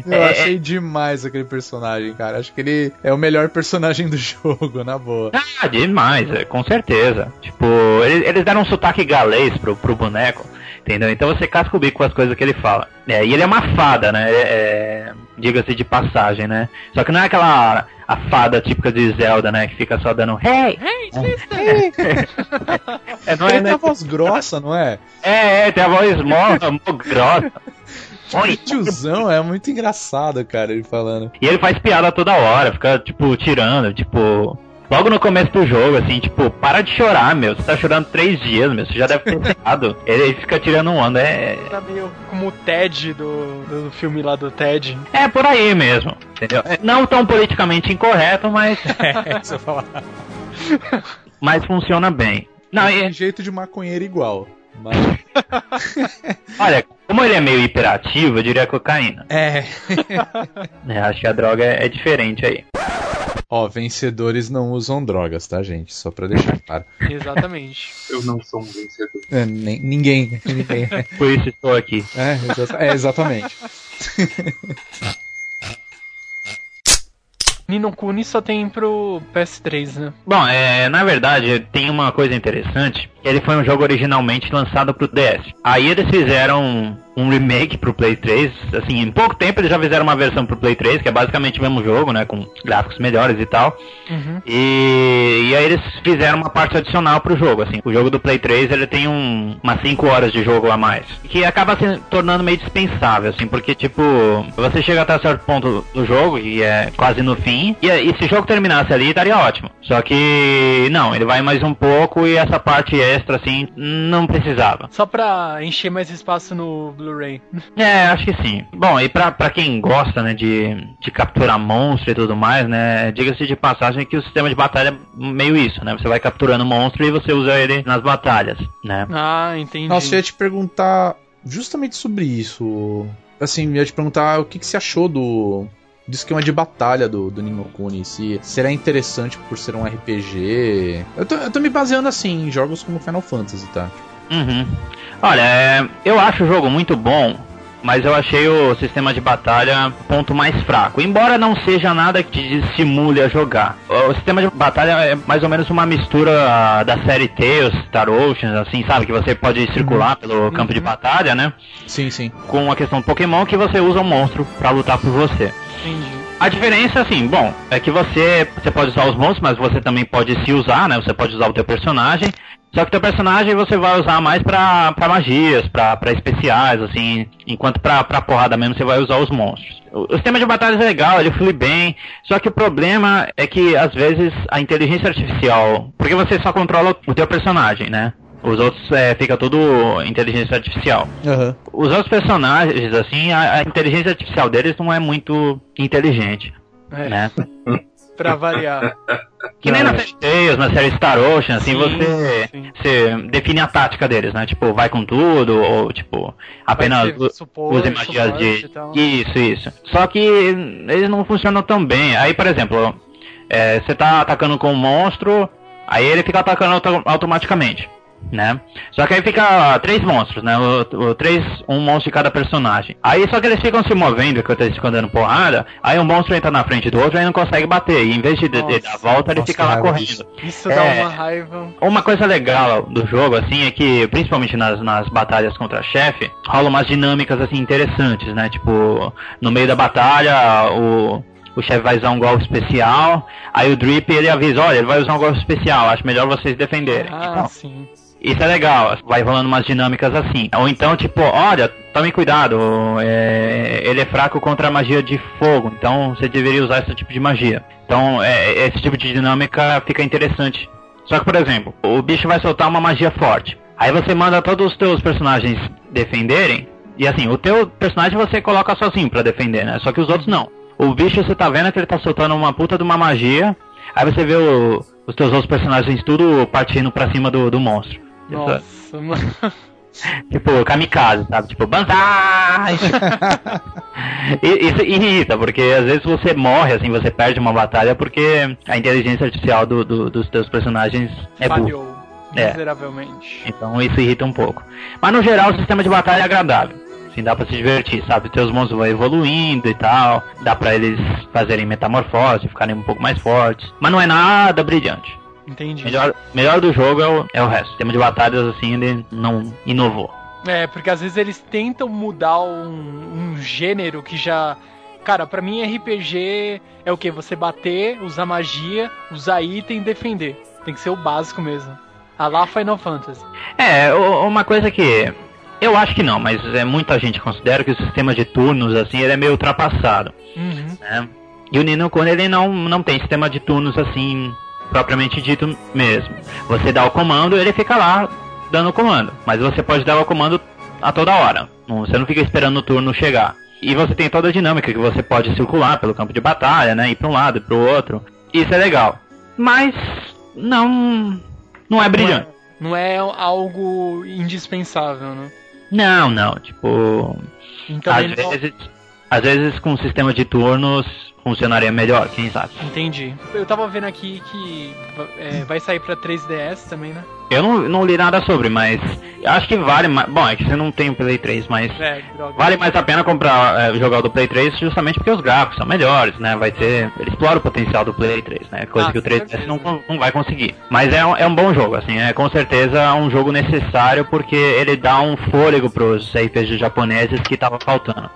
Eu é, achei demais aquele personagem, cara. Acho que ele é o melhor personagem do jogo, na boa. Ah, demais, é, com certeza. Tipo, eles, eles deram um sotaque galês pro, pro boneco, entendeu? Então você casca o bico com as coisas que ele fala. É, e ele é uma fada, né? É, é Diga-se de passagem, né? Só que não é aquela a fada típica de Zelda, né? Que fica só dando Hey! Hey, sister! é, não é, ele tem a voz grossa, não é? É, é, tem a voz mó, grossa. Oi. Tiozão, é muito engraçado, cara, ele falando. E ele faz piada toda hora, fica, tipo, tirando, tipo. Logo no começo do jogo, assim, tipo, para de chorar, meu. Você tá chorando três dias, meu. Você já deve ter errado. ele fica tirando um onda, é. Tá meio como o Ted do, do filme lá do Ted. É por aí mesmo, entendeu? É, não tão politicamente incorreto, mas. é, se eu falar. mas funciona bem. Não, é jeito de maconheiro igual. Mas... Olha, como ele é meio hiperativo, eu diria cocaína. É. é acho que a droga é, é diferente aí. Ó, vencedores não usam drogas, tá, gente? Só pra deixar claro. Exatamente. Eu não sou um vencedor. É, nem, ninguém. ninguém. Por isso estou aqui. É, exa é exatamente. Nino Kuni só tem pro PS3, né? Bom, é, na verdade, tem uma coisa interessante. Ele foi um jogo originalmente lançado pro DS. Aí eles fizeram um remake pro Play 3. Assim, em pouco tempo eles já fizeram uma versão pro Play 3, que é basicamente o mesmo jogo, né? Com gráficos melhores e tal. Uhum. E, e aí eles fizeram uma parte adicional pro jogo, assim. O jogo do Play 3, ele tem um, umas 5 horas de jogo a mais. Que acaba se tornando meio dispensável, assim, porque, tipo, você chega até certo ponto do jogo, e é quase no fim, e, e se o jogo terminasse ali, estaria ótimo. Só que, não, ele vai mais um pouco, e essa parte extra, assim, não precisava. Só pra encher mais espaço no Blu-ray. É, acho que sim. Bom, e pra, pra quem gosta, né, de, de capturar monstro e tudo mais, né, diga-se de passagem que o sistema de batalha é meio isso, né, você vai capturando monstro e você usa ele nas batalhas, né. Ah, entendi. Nossa, eu ia te perguntar justamente sobre isso. Assim, eu ia te perguntar o que, que você achou do, do esquema de batalha do, do Nino Kuni. Se será interessante por ser um RPG. Eu tô, eu tô me baseando assim em jogos como Final Fantasy, tá? Uhum. Olha, é, eu acho o jogo muito bom, mas eu achei o sistema de batalha ponto mais fraco. Embora não seja nada que te estimule a jogar. O sistema de batalha é mais ou menos uma mistura da série Tales, Star Ocean, assim, sabe? Que você pode circular pelo campo de batalha, né? Sim, sim. Com a questão do Pokémon que você usa um monstro pra lutar por você. Entendi. A diferença, assim, bom, é que você, você pode usar os monstros, mas você também pode se usar, né? Você pode usar o teu personagem. Só que teu personagem você vai usar mais pra, pra magias, pra, pra especiais, assim, enquanto pra, pra porrada mesmo você vai usar os monstros. O, o sistema de batalha é legal, ele flui bem, só que o problema é que às vezes a inteligência artificial. Porque você só controla o teu personagem, né? Os outros é, fica tudo inteligência artificial. Aham. Os outros personagens, assim, a, a inteligência artificial deles não é muito inteligente, É, né? pra variar. Que nem na série Tales, na série Star Ocean, assim, Sim, você, sim. você define a tática deles, né? Tipo, vai com tudo, ou tipo, apenas suporte, use magias de. e tal. Isso, isso. Só que eles não funcionam tão bem. Aí, por exemplo, é, você tá atacando com um monstro, aí ele fica atacando auto- automaticamente. Né? Só que aí fica três monstros, né? O, o- três, um monstro de cada personagem. Aí só que eles ficam se movendo, enquanto eles ficam dando porrada. Aí um monstro entra na frente do outro e não consegue bater. E em vez de, de, de dar a volta, ele Nossa, fica que lá correndo. Isso É. dá uma raiva. Uma coisa legal do jogo, assim, é que, principalmente nas, nas batalhas contra chefe, rolam umas dinâmicas, assim, interessantes, né? Tipo, no meio da batalha, o, o chefe vai usar um golpe especial, aí o Drip, ele avisa, olha, ele vai usar um golpe especial, acho melhor vocês defenderem. Ah, Então, sim. Isso é legal, vai rolando umas dinâmicas assim. Ou então, tipo, olha, tome cuidado, é, ele é fraco contra a magia de fogo, então você deveria usar esse tipo de magia. Então, é, esse tipo de dinâmica fica interessante. Só que, por exemplo, o bicho vai soltar uma magia forte. Aí você manda todos os teus personagens defenderem. E assim, o teu personagem você coloca sozinho pra defender, né? Só que os outros não. O bicho você tá vendo que ele tá soltando uma puta de uma magia. Aí você vê o- os teus outros personagens tudo partindo pra cima do, do monstro. Nossa, mano. Tipo, kamikaze, sabe? Tipo, banzai! Isso irrita, porque às vezes você morre, assim, você perde uma batalha porque a inteligência artificial do- do- dos teus personagens é burra. Falhou. É. Miseravelmente. Então isso irrita um pouco. Mas no geral o sistema de batalha é agradável. Assim, dá pra se divertir, sabe? Teus monstros vão evoluindo e tal. Dá pra eles fazerem metamorfose, ficarem um pouco mais fortes. Mas não é nada brilhante. Entendi. Melhor, melhor do jogo é o, é o resto. O sistema de batalhas, assim, ele não inovou. É, porque às vezes eles tentam mudar um, um gênero que já. Cara, pra mim RPG é o que? Você bater, usar magia, usar item e defender. Tem que ser o básico mesmo. A lá Final Fantasy. É, uma coisa que. Eu acho que não, mas é, muita gente considera que o sistema de turnos, assim, ele é meio ultrapassado. Uhum. né? E o Nino Kuni ele não, não tem sistema de turnos assim, propriamente dito mesmo. Você dá o comando, ele fica lá dando o comando. Mas você pode dar o comando a toda hora. Não- Você não fica esperando o turno chegar. E você tem toda a dinâmica que você pode circular pelo campo de batalha, né? Ir para um lado e para o outro. Isso é legal. Mas não não é brilhante. Não é algo indispensável, né? Não, não. Tipo, Então às ele não- vezes, às vezes com o sistema de turnos funcionaria melhor, quem sabe. Entendi. Eu tava vendo aqui que é, vai sair pra 3DS também, né? Eu não, não li nada sobre, mas acho que vale mais. Bom, é que você não tem o Play 3, mas É, vale mais a pena comprar, é, jogar o do Play 3 justamente porque os gráficos são melhores, né? Vai ter. Ele explora o potencial do Play 3, né? Coisa Ah, que o com 3DS certeza. não, não vai conseguir. Mas é um, é um bom jogo, assim, é com certeza um jogo necessário porque ele dá um fôlego pros RPGs japoneses que tava faltando.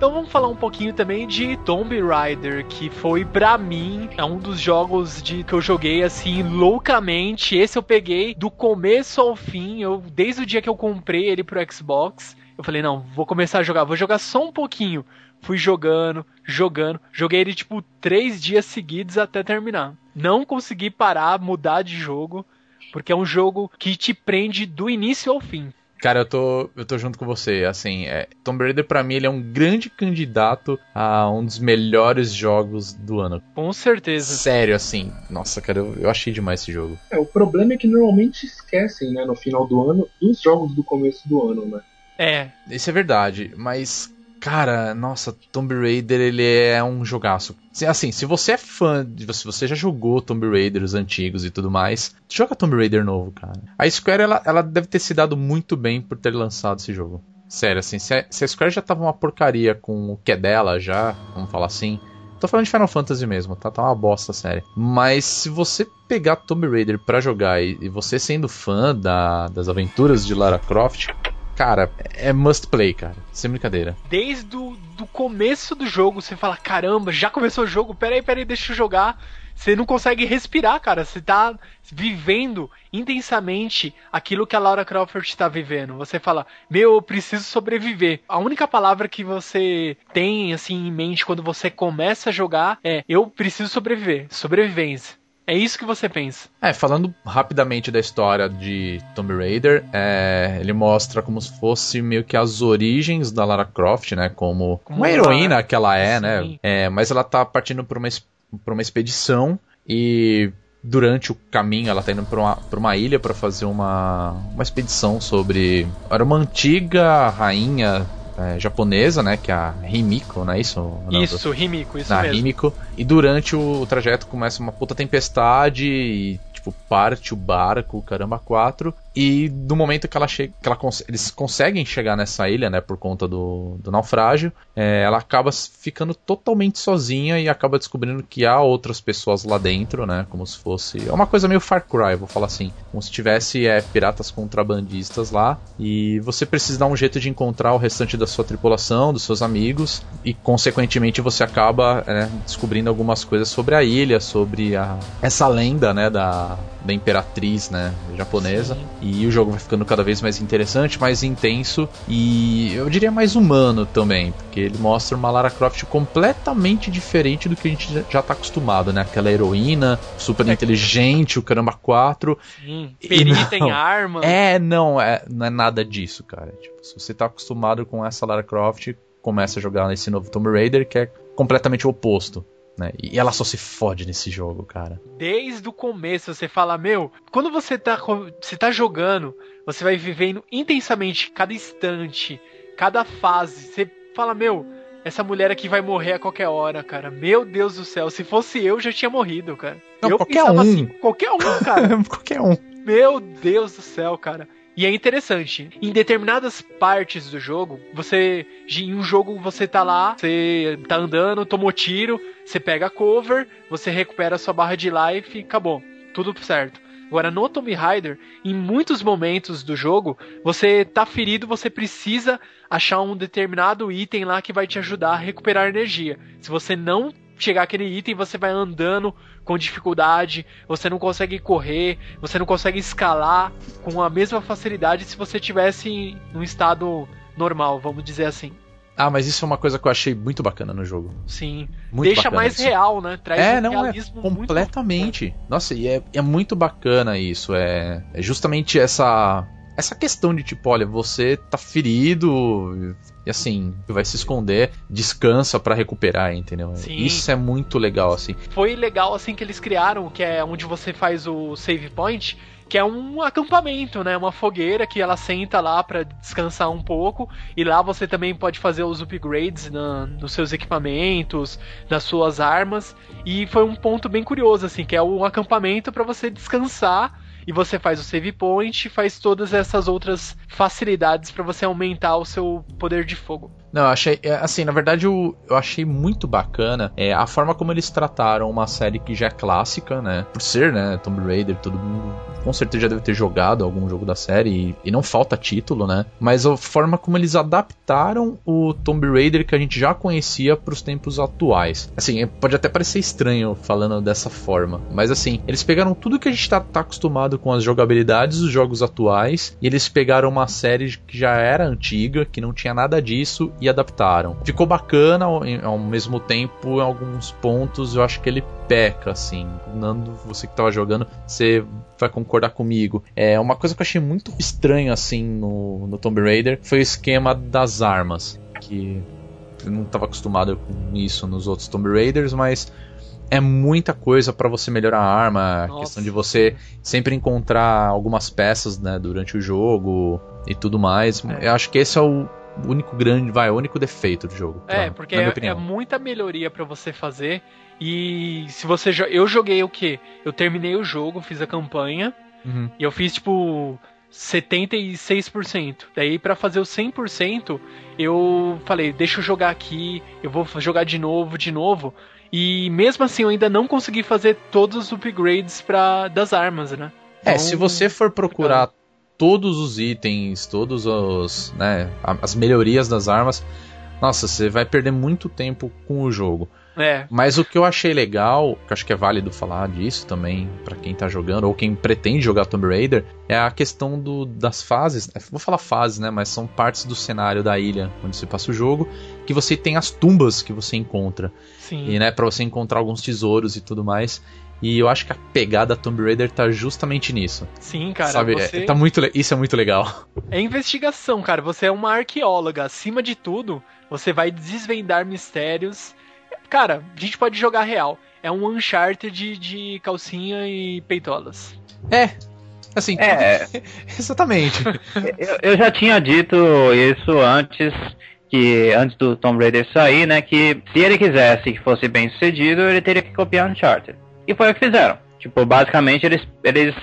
Então vamos falar um pouquinho também de Tomb Raider, que foi pra mim é um dos jogos de que eu joguei assim loucamente. Esse eu peguei do começo ao fim. Eu desde o dia que eu comprei ele pro Xbox, eu falei não, vou começar a jogar, vou jogar só um pouquinho. Fui jogando, jogando, joguei ele tipo três dias seguidos até terminar. Não consegui parar, mudar de jogo, porque é um jogo que te prende do início ao fim. Cara, eu tô, eu tô junto com você. Assim, é, Tomb Raider pra mim ele é um grande candidato a um dos melhores jogos do ano. Com certeza. Sério, assim. Nossa, cara, eu, eu achei demais esse jogo. É, o problema é que normalmente esquecem, né, no final do ano, dos jogos do começo do ano, né? É, Isso é verdade, mas. Cara, nossa, Tomb Raider ele é um jogaço. Assim, se você é fã, se você já jogou Tomb Raider, os antigos e tudo mais, joga Tomb Raider novo, cara. A Square, ela, ela deve ter se dado muito bem por ter lançado esse jogo. Sério, assim, se a, se a Square já tava uma porcaria com o que é dela já, vamos falar assim. Tô falando de Final Fantasy mesmo, tá? Tá uma bosta a série. Mas se você pegar Tomb Raider pra jogar e, e você sendo fã da- das aventuras de Lara Croft, cara, é must play, cara. Sem brincadeira. desde o do começo do jogo, você fala, caramba, já começou o jogo, peraí, peraí, deixa eu jogar. Você não consegue respirar, cara. Você tá vivendo intensamente aquilo que a Laura Crawford tá vivendo. Você fala, meu, eu preciso sobreviver. A única palavra que você tem, assim, em mente quando você começa a jogar é, eu preciso sobreviver. Sobrevivência. É isso que você pensa. É, falando rapidamente da história de Tomb Raider, é, ele mostra como se fosse meio que as origens da Lara Croft, né? Como, Como uma heroína é. que ela é, Sim. né? É, mas ela tá partindo por uma, por uma expedição e durante o caminho ela tá indo pra uma, pra uma ilha pra fazer uma, uma expedição sobre. Era uma antiga rainha é, japonesa, né? Que é a Himiko, não é isso? Isso, Rimiko, isso na mesmo. Rímico. E durante o, trajeto começa uma puta tempestade e, tipo, parte o barco, caramba, quatro. E no momento que ela chega. Que ela cons- eles conseguem chegar nessa ilha, né? Por conta do, do naufrágio, é, ela acaba ficando totalmente sozinha e acaba descobrindo que há outras pessoas lá dentro, né? Como se fosse. É uma coisa meio Far Cry, vou falar assim. Como se tivesse é, piratas contrabandistas lá. E você precisa dar um jeito de encontrar o restante da sua tripulação, dos seus amigos. E consequentemente você acaba é, descobrindo algumas coisas sobre a ilha, sobre a, essa lenda, né? Da, da imperatriz, né? Japonesa. Sim. E o jogo vai ficando cada vez mais interessante, mais intenso e eu diria mais humano também, porque ele mostra uma Lara Croft completamente diferente do que a gente já- tá acostumado, né? Aquela heroína super É. inteligente, o caramba 4. Sim. E Perita em arma. É, não, é, não é nada disso, cara. Tipo, se você tá acostumado com essa Lara Croft, começa a jogar nesse novo Tomb Raider, que é completamente o oposto. Né? E ela só se fode nesse jogo, cara. desde o começo você fala, meu, quando você tá, você tá jogando, você vai vivendo intensamente cada instante, cada fase. Você fala, meu, essa mulher aqui vai morrer a qualquer hora, cara. Meu Deus do céu, se fosse eu, já tinha morrido, cara. Não, eu qualquer um. assim, qualquer um, cara. Qualquer um. Meu Deus do céu, cara. E é interessante, em determinadas partes do jogo, você. Em um jogo você tá lá, você tá andando, tomou tiro, você pega a cover, você recupera a sua barra de life e acabou. Tudo certo. Agora, no Tomb Raider, em muitos momentos do jogo, você tá ferido, você precisa achar um determinado item lá que vai te ajudar a recuperar energia. Se você não chegar aquele item, você vai andando com dificuldade, você não consegue correr, você não consegue escalar com a mesma facilidade se você tivesse num estado normal, vamos dizer assim. Ah, mas isso é uma coisa que eu achei muito bacana no jogo. Sim. Muito Deixa bacana mais isso. real, né? Traz É, um não, é realismo muito completamente. Nossa, e é, é muito bacana isso. É, é justamente essa essa questão de tipo, olha, você tá ferido e assim, vai se esconder, descansa para recuperar, entendeu? Sim. Isso é muito legal, assim. Foi legal assim que eles criaram, que é onde você faz o save point, que é um acampamento, né? Uma fogueira que ela senta lá para descansar um pouco. E lá você também pode fazer os upgrades na, nos seus equipamentos, nas suas armas. E foi um ponto bem curioso, assim, que é um acampamento para você descansar. E você faz o save point e faz todas essas outras facilidades para você aumentar o seu poder de fogo. Não, eu achei. é, Assim, na verdade, eu, eu achei muito bacana é, a forma como eles trataram uma série que já é clássica, né? Por ser, né? Tomb Raider, todo mundo com certeza já deve ter jogado algum jogo da série e, e não falta título, né? Mas a forma como eles adaptaram o Tomb Raider que a gente já conhecia para os tempos atuais. Assim, é, pode até parecer estranho falando dessa forma, mas assim, eles pegaram tudo que a gente tá, tá acostumado com as jogabilidades dos jogos atuais e eles pegaram uma série que já era antiga, que não tinha nada disso e adaptaram. Ficou bacana, ao, mesmo tempo, em alguns pontos eu acho que ele peca, assim. Nando, você que tava jogando, você vai concordar comigo. É uma coisa que eu achei muito estranho, assim, no, no Tomb Raider foi o esquema das armas. Que eu não estava acostumado com isso nos outros Tomb Raiders, mas é muita coisa para você melhorar a arma, a Nossa. questão de você sempre encontrar algumas peças, né, durante o jogo e tudo mais. É. Eu acho que esse é o único grande, vai, o único defeito do jogo. É, pra- porque é, é muita melhoria pra você fazer. E se você. jo- Eu joguei o quê? Eu terminei o jogo, fiz a campanha. Uhum. E eu fiz tipo 76%. Daí pra fazer o 100%, eu falei, deixa eu jogar aqui, eu vou jogar de novo, de novo. E mesmo assim eu ainda não consegui fazer todos os upgrades para das armas, né? É, Então, se você for procurar todos os itens, todos os, né, as melhorias das armas, nossa, você vai perder muito tempo com o jogo. É, Mas o que eu achei legal, que acho que é válido falar disso também pra quem tá jogando ou quem pretende jogar Tomb Raider, é a questão do, das fases. é, Vou falar fases, né? Mas são partes do cenário da ilha onde você passa o jogo, que você tem as tumbas que você encontra sim. e né, para você encontrar alguns tesouros e tudo mais. E eu acho que a pegada Tomb Raider tá justamente nisso. Sim, cara, sabe? É, você... tá muito, isso é muito legal. É investigação, cara. Você é uma arqueóloga. Acima de tudo, você vai desvendar mistérios. Cara, a gente pode jogar real. É um Uncharted de, de calcinha e peitolas. É. Assim, É. exatamente. Eu, eu já tinha dito isso antes que antes do Tomb Raider sair, né? Que se ele quisesse que fosse bem sucedido, ele teria que copiar Uncharted. E foi o que fizeram. Tipo, basicamente eles, eles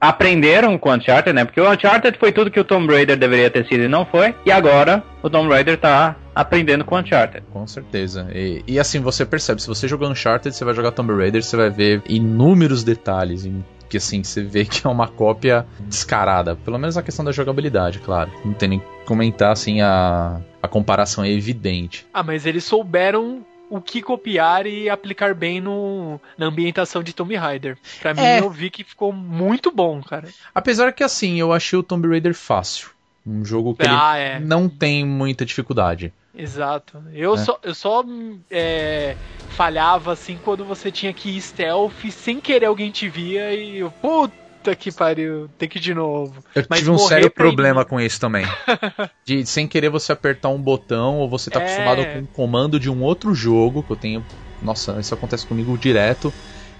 aprenderam com o Uncharted, né? Porque o Uncharted foi tudo que o Tomb Raider deveria ter sido e não foi. E agora o Tomb Raider tá aprendendo com o Uncharted. Com certeza. E, e assim, você percebe, se você jogar Uncharted, você vai jogar Tomb Raider, você vai ver inúmeros detalhes em que assim, você vê que é uma cópia descarada. Pelo menos a questão da jogabilidade, claro. Não tem nem que comentar assim, a, a comparação é evidente. Ah, mas eles souberam o que copiar e aplicar bem no, na ambientação de Tomb Raider. Pra mim, É. eu vi que ficou muito bom, cara. Apesar que assim, eu achei o Tomb Raider fácil. Um jogo que ah, ele é. não tem muita dificuldade. Exato. Eu É. só, eu só é, falhava assim quando você tinha que ir stealth sem querer alguém te via e eu, puta que pariu, tem que ir de novo. Eu Mas tive um sério problema com isso também. De sem querer você apertar um botão ou você tá É. acostumado com um comando de um outro jogo que eu tenho. Nossa, isso acontece comigo direto.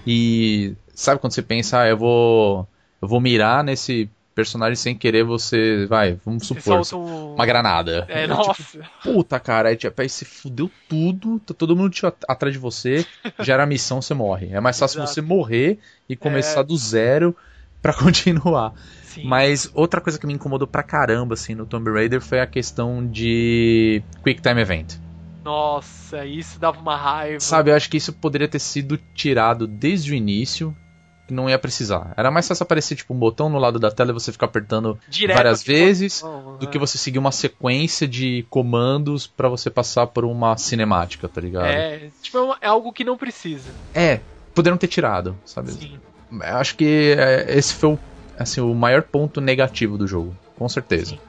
E sabe quando você pensa, ah, eu vou eu vou mirar nesse personagem sem querer você, vai, vamos supor, um... uma granada. É, Eu, nossa. tipo, puta, cara, aí, tipo, aí você fudeu tudo, tá todo mundo at- atrás de você, gera a missão, você morre. É mais fácil Exato. você morrer e começar É. do zero pra continuar. Sim. Mas outra coisa que me incomodou pra caramba, assim, no Tomb Raider foi a questão de Quick Time Event. Nossa, isso dava uma raiva. Sabe, eu acho que isso poderia ter sido tirado desde o início, que não ia precisar. Era mais fácil aparecer, tipo, um botão no lado da tela e você ficar apertando Direto várias vezes, botão, do né? que você seguir uma sequência de comandos pra você passar por uma cinemática, tá ligado? É, tipo, é é algo que não precisa. É, poderiam ter tirado, sabe? Sim. Eu acho que é, esse foi o, assim, o maior ponto negativo do jogo, com certeza. Sim.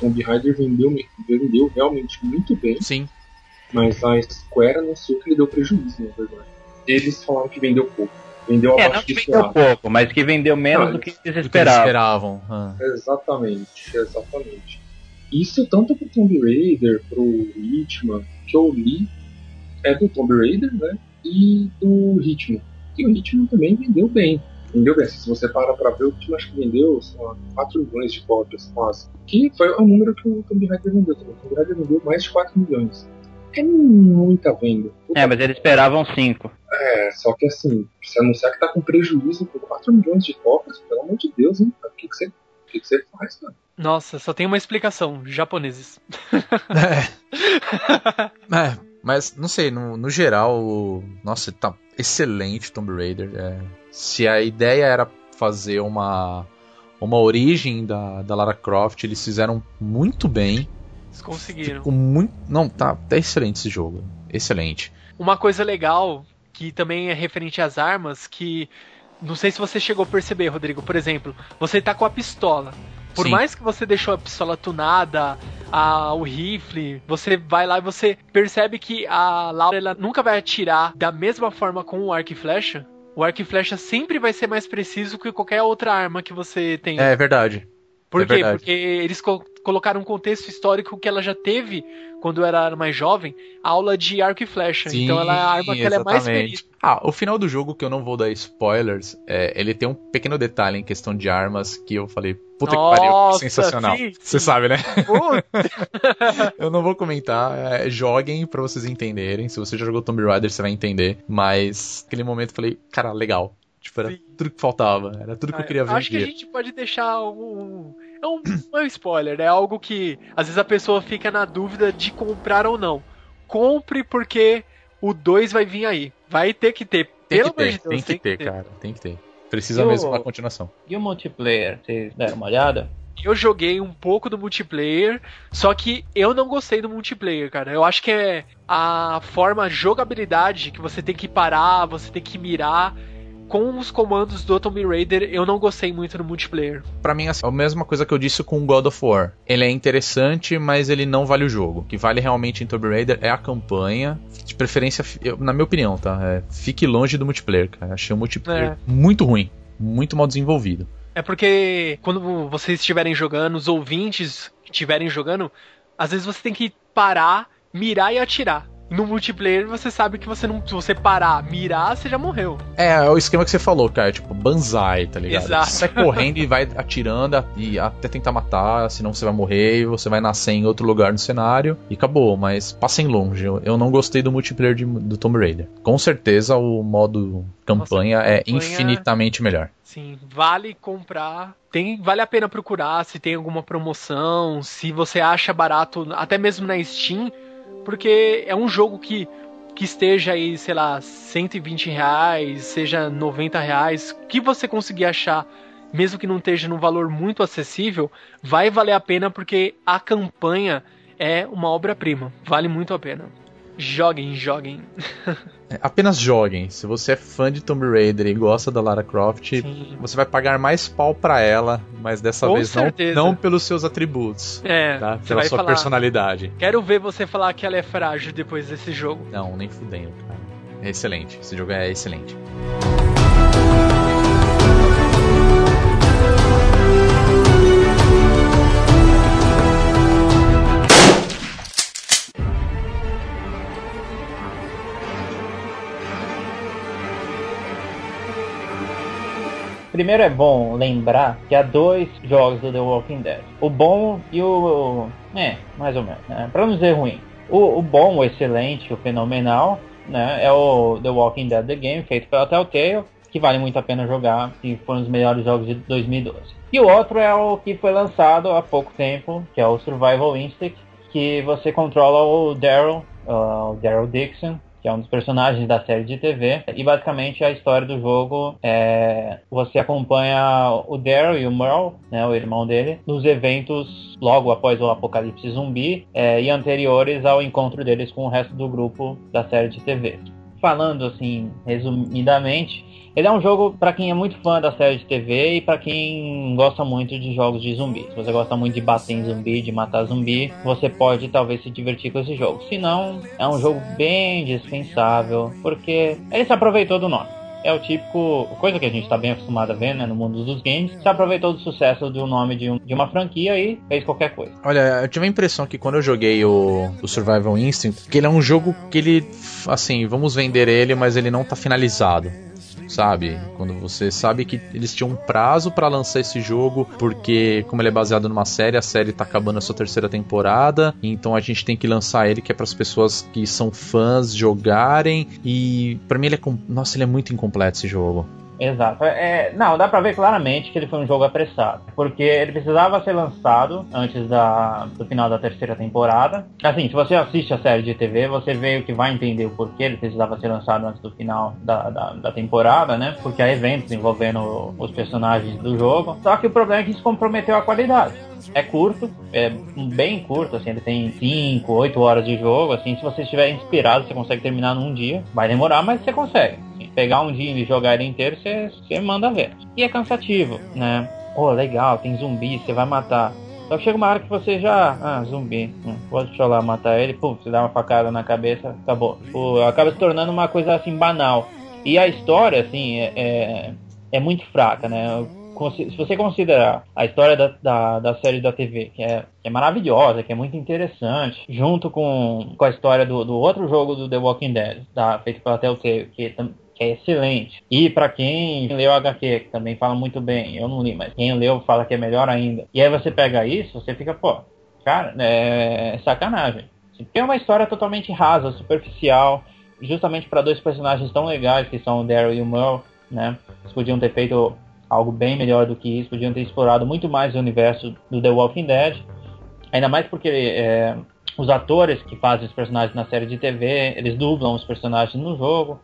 Tomb Raider vendeu, vendeu realmente muito bem, Sim. mas a Square anunciou que ele deu prejuízo, na verdade. Eles falaram que vendeu pouco. Vendeu É, não abaixo que do vendeu esperado. pouco, mas que vendeu menos Ah, do que eles Do que eles esperavam. esperavam. Ah. Exatamente, exatamente. Isso tanto pro Tomb Raider, pro Hitman, que eu li é do Tomb Raider, né? E do Hitman. E o Hitman também vendeu bem. Vendeu bem. Se você para pra ver, o Hitman acho que vendeu sei lá, 4 milhões de cópias, quase. Que foi o número que o Tomb Raider vendeu. O Tomb Raider vendeu mais de 4 milhões. É muita venda. Puta É, mas eles esperavam cinco. É, só que assim, se anunciar que tá com prejuízo por 4 milhões de cópias, pelo amor de Deus, hein? O que, que, você, o que, que você faz, cara? Nossa, só tem uma explicação. Japoneses. É, mas não sei, no, no geral, nossa, tá excelente Tomb Raider. é. se a ideia era fazer uma uma origem da, da Lara Croft, eles fizeram muito bem. Eles conseguiram. Ficou muito, não, tá, tá excelente esse jogo, excelente. Uma coisa legal, que também é referente às armas, que não sei se você chegou a perceber, Rodrigo. Por exemplo, você tá com a pistola. Por Sim. mais que você deixou a pistola tunada, a, o rifle, você vai lá e você percebe que a Laura ela nunca vai atirar da mesma forma com o arco e flecha. O arco e flecha sempre vai ser mais preciso que qualquer outra arma que você tem. É verdade. Por é quê? verdade. Porque eles co- colocaram um contexto histórico que ela já teve quando era mais jovem, aula de arco e flecha. então ela é a arma que ela é mais feliz. Ah, o final do jogo, que eu não vou dar spoilers, é, ele tem um pequeno detalhe em questão de armas que eu falei, puta que pariu, Nossa, que sensacional. sim, Você sim. sabe, né? Eu não vou comentar, é, joguem pra vocês entenderem. Se você já jogou Tomb Raider, você vai entender. Mas naquele momento eu falei, cara, legal. Tipo, era Sim. tudo que faltava, era tudo que eu queria ver. Acho que a gente pode deixar um. É um, não é um spoiler, é algo que às vezes a pessoa fica na dúvida de comprar ou não. Compre porque o 2 vai vir aí. Vai ter que ter. Tem Pelo que ter, de Deus, tem que ter, cara, tem que ter. Precisa Eu- mesmo uma continuação. E o multiplayer? Vocês deram uma olhada? Eu joguei um pouco do multiplayer, só que eu não gostei do multiplayer, cara. Eu acho que é a forma a jogabilidade que você tem que parar, você tem que mirar. Com os comandos do Tomb Raider, eu não gostei muito do multiplayer. Pra mim, assim, é a mesma coisa que eu disse com God of War. Ele é interessante, mas ele não vale o jogo. O que vale realmente em Tomb Raider é a campanha. De preferência, eu- na minha opinião, tá? É, fique longe do multiplayer, cara. Achei o multiplayer É. muito ruim. Muito mal desenvolvido. É porque quando vocês estiverem jogando, os ouvintes estiverem jogando, às vezes você tem que parar, mirar e atirar. No multiplayer você sabe que você não. Se você parar, mirar, você já morreu. É, é o esquema que você falou, cara. Tipo, banzai, tá ligado? Exato. Você sai correndo e vai atirando e até tentar matar, senão você vai morrer e você vai nascer em outro lugar no cenário e acabou. Mas passem longe. Eu, não gostei do multiplayer de- do Tomb Raider. Com certeza o modo campanha Nossa, é campanha- infinitamente melhor. Sim, vale comprar. Tem, vale a pena procurar se tem alguma promoção, se você acha barato, até mesmo na Steam, porque é um jogo que, que esteja aí, sei lá, 120 reais, seja 90 reais, que você conseguir achar, mesmo que não esteja num valor muito acessível, vai valer a pena porque a campanha é uma obra-prima. Vale muito a pena. Joguem, joguem. É, Apenas joguem. Se você é fã de Tomb Raider e gosta da Lara Croft, Sim. você vai pagar mais pau pra ela, mas dessa Com vez não, certeza. não pelos seus atributos, É, tá? Pela sua falar. personalidade. Quero ver você falar que ela é frágil depois desse jogo. Não, nem fudendo, cara. É excelente. Esse jogo é excelente. Primeiro é bom lembrar que há dois jogos do The Walking Dead. O bom e o. É, mais ou menos, né? Pra não dizer ruim. O, o bom, o excelente, o fenomenal, né? É o The Walking Dead The Game, feito pela Telltale, que vale muito a pena jogar, que foi um dos melhores jogos de 2012. E o outro é o que foi lançado há pouco tempo, que é o Survival Instinct, que você controla o Daryl, uh, o Daryl Dixon, que é um dos personagens da série de TV. E basicamente a história do jogo é você acompanha o Daryl e o Merle, né, o irmão dele, nos eventos logo após o apocalipse zumbi é, e anteriores ao encontro deles com o resto do grupo da série de TV. Falando assim, resumidamente, ele é um jogo para quem é muito fã da série de TV e para quem gosta muito de jogos de zumbi. Se você gosta muito de bater em zumbi, de matar zumbi, você pode talvez se divertir com esse jogo. Se não, é um jogo bem dispensável, porque ele se aproveitou do nome. é o típico, coisa que a gente tá bem acostumado a ver, né, no mundo dos games, se aproveitou do sucesso do nome de, um, de uma franquia e fez qualquer coisa. Olha, eu tive a impressão que quando eu joguei o, o Survival Instinct, que ele é um jogo que ele, assim, vamos vender ele, mas ele não tá finalizado sabe? Quando você sabe que eles tinham um prazo para lançar esse jogo, porque como ele é baseado numa série, a série tá acabando a sua terceira temporada, então a gente tem que lançar ele que é para as pessoas que são fãs jogarem e para mim ele é nossa, ele é muito incompleto esse jogo. Exato. É, não, dá pra ver claramente que ele foi um jogo apressado. Porque ele precisava ser lançado antes da, do final da terceira temporada. Assim, se você assiste a série de TV, você vê o que vai entender o porquê ele precisava ser lançado antes do final da, da, da temporada, né? Porque há eventos envolvendo os personagens do jogo. Só que o problema é que isso comprometeu a qualidade. É curto, é bem curto, assim, ele tem 5, 8 horas de jogo, assim, se você estiver inspirado, você consegue terminar num dia. Vai demorar, mas você consegue pegar um dia e jogar ele inteiro, você manda ver. E é cansativo, né? Oh, legal, tem zumbi, você vai matar. Só chega uma hora que você já. Ah, zumbi. Hum, pode deixar lá matar ele. Pum, você dá uma facada na cabeça, acabou. Pô, acaba se tornando uma coisa assim banal. E a história, assim, é, é, é muito fraca, né? Se você considerar a história da, da, da, série da TV, que é, que é maravilhosa, que é muito interessante, junto com, com a história do, do outro jogo do The Walking Dead, da, feito pela Telltale, que que é excelente. E para quem leu HQ, que também fala muito bem, eu não li, mas quem leu fala que é melhor ainda. E aí você pega isso, você fica, pô, cara, é sacanagem. Porque é uma história totalmente rasa, superficial, justamente para dois personagens tão legais que são o Daryl e o Merle, né? Eles podiam ter feito algo bem melhor do que isso, podiam ter explorado muito mais o universo do The Walking Dead. Ainda mais porque é, os atores que fazem os personagens na série de TV, eles dublam os personagens no jogo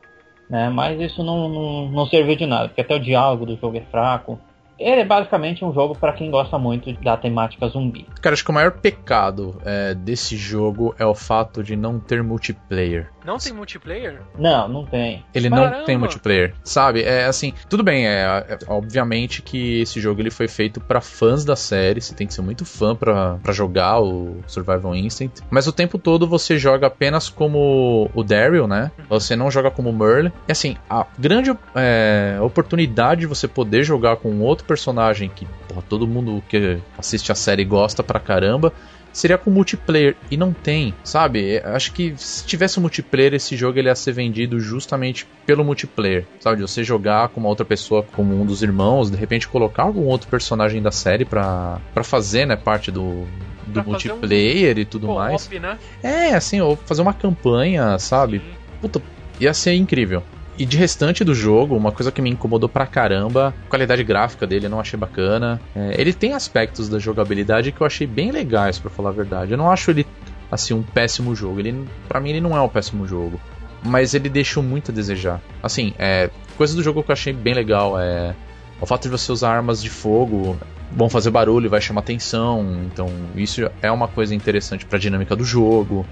né? Mas isso não, não, não serviu de nada, porque até o diálogo do jogo é fraco. Ele é basicamente um jogo para quem gosta muito da temática zumbi. Cara, acho que o maior pecado é, desse jogo é o fato de não ter multiplayer. Não tem multiplayer? Não, não tem. Ele Caramba. não tem multiplayer, sabe? É assim, tudo bem, é, é obviamente que esse jogo ele foi feito para fãs da série, você tem que ser muito fã para jogar o Survival Instinct, mas o tempo todo você joga apenas como o Daryl, né? Você não joga como o Merle. E assim, a grande é, oportunidade de você poder jogar com outro personagem que porra, todo mundo que assiste a série gosta pra caramba seria com multiplayer. E não tem, sabe? Acho que se tivesse um multiplayer, esse jogo ele ia ser vendido justamente pelo multiplayer. Sabe? De você jogar com uma outra pessoa, como um dos irmãos, de repente colocar algum outro personagem da série pra, pra fazer, né, parte do, do multiplayer um... e tudo mais. Né? É, assim, ou fazer uma campanha, sabe? Puta, ia ser incrível. E de restante do jogo, uma coisa que me incomodou pra caramba, a qualidade gráfica dele eu não achei bacana. É, ele tem aspectos da jogabilidade que eu achei bem legais, para falar a verdade. Eu não acho ele assim um péssimo jogo. Ele, para mim ele não é um péssimo jogo, mas ele deixou muito a desejar. Assim, é, coisa do jogo que eu achei bem legal é o fato de você usar armas de fogo vão fazer barulho, vai chamar atenção. Então, isso é uma coisa interessante para a dinâmica do jogo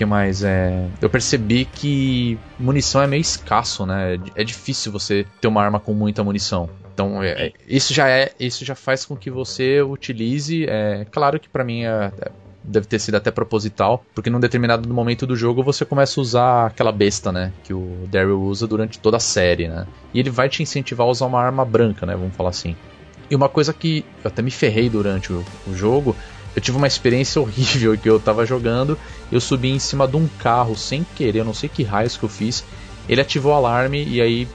que mais? É, eu percebi que munição é meio escasso, né? É difícil você ter uma arma com muita munição. Então, é, é isso já é, isso já faz com que você utilize. É, claro que para mim é, é, deve ter sido até proposital, porque num determinado momento do jogo você começa a usar aquela besta, né? Que o Daryl usa durante toda a série, né? E ele vai te incentivar a usar uma arma branca, né? Vamos falar assim. E uma coisa que eu até me ferrei durante o, o jogo eu tive uma experiência horrível que eu tava jogando, eu subi em cima de um carro sem querer, eu não sei que raios que eu fiz. Ele ativou o alarme e aí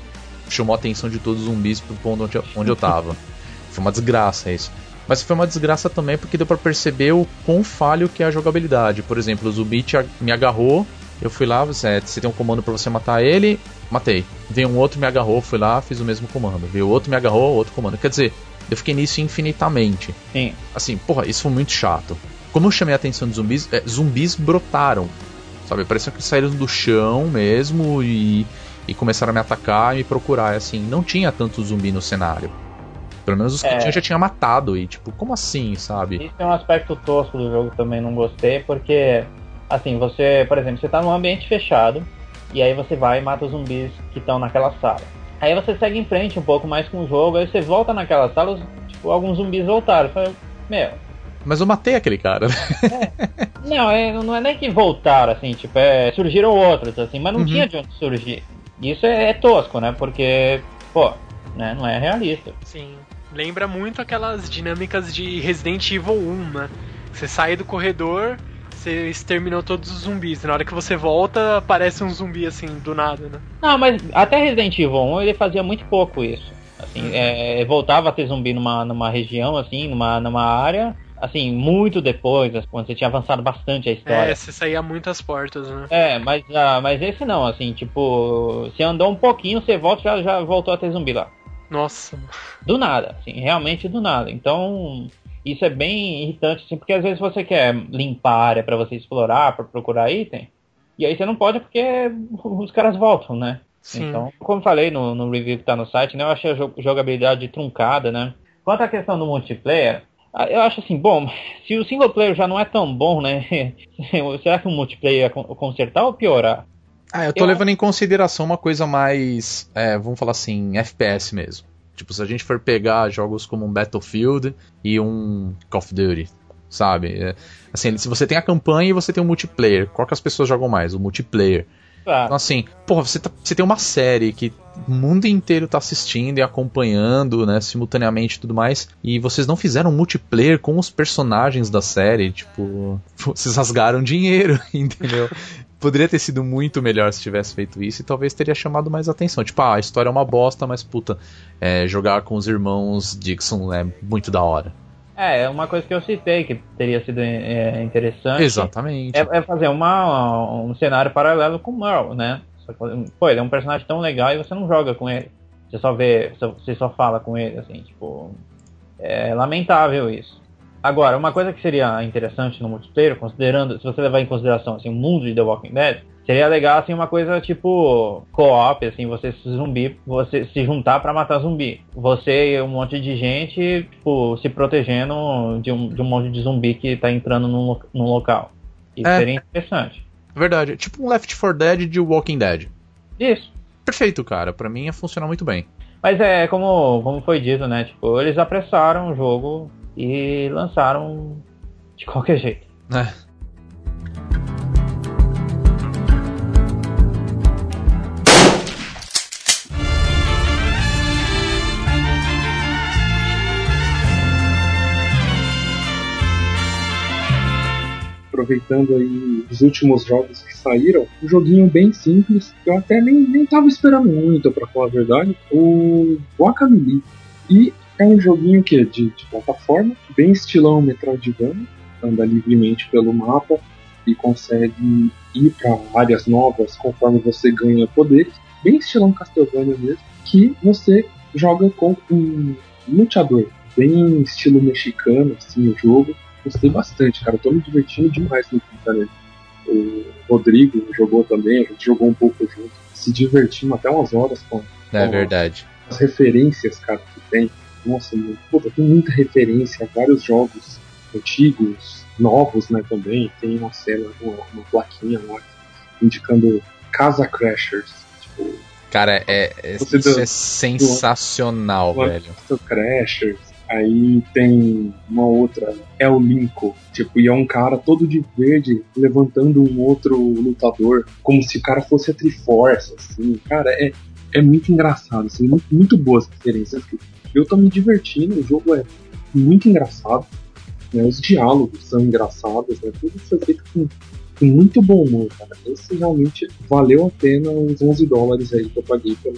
chamou a atenção de todos os zumbis pro ponto onde eu, onde eu tava. Foi uma desgraça isso. Mas foi uma desgraça também porque deu para perceber o quão falho que é a jogabilidade. Por exemplo, o zumbi me agarrou, eu fui lá, você, você tem um comando para você matar ele, matei. Veio um outro, me agarrou, fui lá, fiz o mesmo comando. Veio outro, me agarrou, outro comando. Quer dizer, eu fiquei nisso infinitamente. Sim. Assim, porra, isso foi muito chato. Como eu chamei a atenção de zumbis, é, zumbis brotaram. Sabe, parecia que saíram do chão mesmo e, e começaram a me atacar e me procurar. Assim, não tinha tanto zumbi no cenário. Pelo menos os que é. tinha já tinha matado. E tipo, como assim, sabe? Isso é um aspecto tosco do jogo também, não gostei, porque, assim, você, por exemplo, você tá num ambiente fechado, e aí você vai e mata os zumbis que estão naquela sala. Aí você segue em frente um pouco mais com o jogo, aí você volta naquela sala, tipo, alguns zumbis voltaram. Falei, meu. Mas eu matei aquele cara. É. Não, é, não é nem que voltaram, assim, tipo, é, surgiram outros, assim, mas não uhum. tinha de onde surgir. Isso é, é tosco, né? Porque, pô, né, não é realista. Sim. Lembra muito aquelas dinâmicas de Resident Evil 1, né? Você sai do corredor, você exterminou todos os zumbis. Na hora que você volta, aparece um zumbi assim, do nada, né? Não, mas até Resident Evil 1 ele fazia muito pouco isso. Assim, é, voltava a ter zumbi numa, numa região, assim, numa, numa área, assim, muito depois, quando você tinha avançado bastante a história. É, você saía muitas portas, né? É, mas, ah, mas esse não, assim, tipo, você andou um pouquinho, você volta já já voltou a ter zumbi lá. Nossa. Do nada, assim, realmente do nada. Então, isso é bem irritante, assim, porque às vezes você quer limpar a área para você explorar, para procurar item, e aí você não pode porque os caras voltam, né? Sim. Então, como falei no, no review que tá no site, né, eu achei a jo- jogabilidade truncada, né? Quanto à questão do multiplayer, eu acho assim, bom, se o single player já não é tão bom, né? será que o multiplayer ia con- consertar ou piorar? Ah, eu tô Eu- levando em consideração uma coisa mais, é, vamos falar assim, FPS mesmo. Tipo, se a gente for pegar jogos como um Battlefield e um Call of Duty, sabe? É, assim, se você tem a campanha e você tem o multiplayer, qual que as pessoas jogam mais? O multiplayer. Ah, Então, assim, porra, você, tá- você tem uma série que o mundo inteiro tá assistindo e acompanhando, né, simultaneamente e tudo mais, e vocês não fizeram multiplayer com os personagens da série, tipo, vocês rasgaram dinheiro, entendeu? Poderia ter sido muito melhor se tivesse feito isso e talvez teria chamado mais atenção. Tipo, ah, a história é uma bosta, mas puta, é, jogar com os irmãos Dixon é muito da hora. é, é uma coisa que eu citei que teria sido é, interessante. Exatamente. É, é fazer uma, um cenário paralelo com o Merle, né? Pô, ele é um personagem tão legal e você não joga com ele. Você só vê, você só fala com ele, assim, tipo. É lamentável isso. Agora, uma coisa que seria interessante no multiplayer, considerando, se você levar em consideração assim, o mundo de The Walking Dead, seria legal assim uma coisa tipo co-op, assim, você se zumbi, você se juntar pra matar zumbi. Você e um monte de gente, tipo, se protegendo de um, de um monte de zumbi que tá entrando num, num local. Isso É. seria interessante. Verdade. Tipo um Left 4 Dead de Walking Dead. Isso. Perfeito, cara. Pra mim ia funcionar muito bem. Mas é como, como foi dito, né? Tipo, eles apressaram o jogo e lançaram de qualquer jeito. É. aproveitando aí os últimos jogos que saíram, um joguinho bem simples, que eu até nem, nem tava esperando muito, pra falar a verdade, o Guacamole. E é um joguinho que é de, de plataforma, bem estilão Metroidvania, anda livremente pelo mapa e consegue ir para áreas novas conforme você ganha poderes, bem estilão Castlevania mesmo, que você joga com um luteador, bem estilo mexicano, assim, o jogo, gostei bastante, cara. Tô me divertindo demais no Pintarelli. O Rodrigo jogou também, a gente jogou um pouco junto. Se divertimos até umas horas com É Oh. verdade. as referências, cara, que tem. Nossa, meu, puta, tem muita referência a vários jogos antigos, novos, né, também. Tem uma cena, uma, uma plaquinha lá indicando Casa Crashers. Tipo, Cara, é, é- isso deu- é sensacional, velho. Castle Crashers. Aí tem uma outra, é o Linko. Tipo, e é um cara todo de verde levantando um outro lutador, como se o cara fosse a Triforce, assim. Cara, é, é muito engraçado, assim, muito, muito boas referências. Eu tô me divertindo, o jogo é muito engraçado, né? Os diálogos são engraçados, né? Tudo foi feito com, com muito bom humor, cara. Esse realmente valeu a pena os 11 dólares aí que eu paguei pelo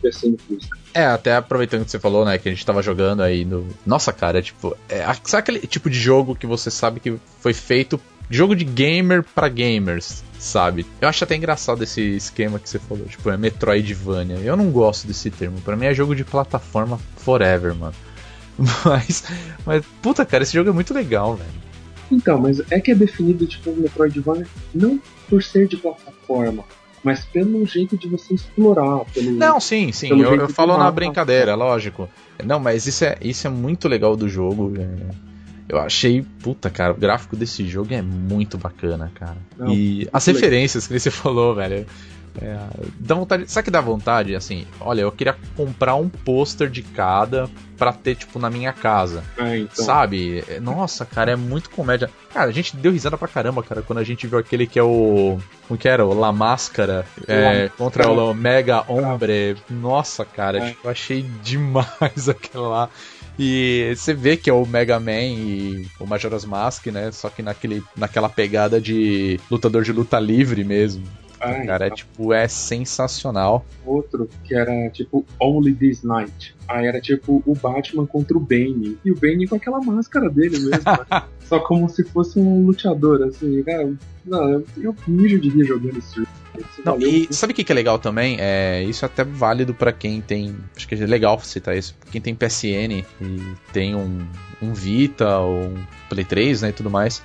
PC no Plus. É, até aproveitando que você falou, né, que a gente tava jogando aí no. Nossa, cara, é tipo. É, sabe aquele tipo de jogo que você sabe que foi feito. Jogo de gamer pra gamers, sabe? Eu acho até engraçado esse esquema que você falou, tipo, é Metroidvania. Eu não gosto desse termo, pra mim é jogo de plataforma forever, mano. Mas, mas, puta, cara, esse jogo é muito legal, velho. Então, mas é que é definido tipo Metroidvania não por ser de plataforma, mas pelo jeito de você explorar, pelo Não, sim, sim, eu, eu falo na brincadeira, lógico. Não, mas isso é, isso é muito legal do jogo. é. Eu achei, puta, cara, o gráfico desse jogo é muito bacana, cara. Não, e as legal. referências que você falou, velho. É, dá vontade. Sabe que dá vontade? Assim, olha, eu queria comprar um pôster de cada pra ter, tipo, na minha casa. É, então. Sabe? É, Nossa, cara, é muito comédia. Cara, a gente deu risada pra caramba, cara, quando a gente viu aquele que é o. Como que era? O La Máscara é, contra o Mega Hombre. Nossa, cara, É. tipo, eu achei demais aquela lá. E você vê que é o Mega Man e o Majora's Mask, né? Só que naquele, naquela pegada de lutador de luta livre mesmo. Ah, Cara, é então. tipo, é sensacional. outro que era tipo Only This Night. Aí era tipo o Batman contra o Bane. E o Bane com aquela máscara dele mesmo. né? Só como se fosse um lutador, assim. Cara, não, eu, eu mijo de rir jogando esse jogo. Não, e sabe o que, que é legal também? É, isso é até válido pra quem tem. Acho que é legal citar isso. Quem tem PSN e tem um, um Vita ou um Play 3 né, e tudo mais.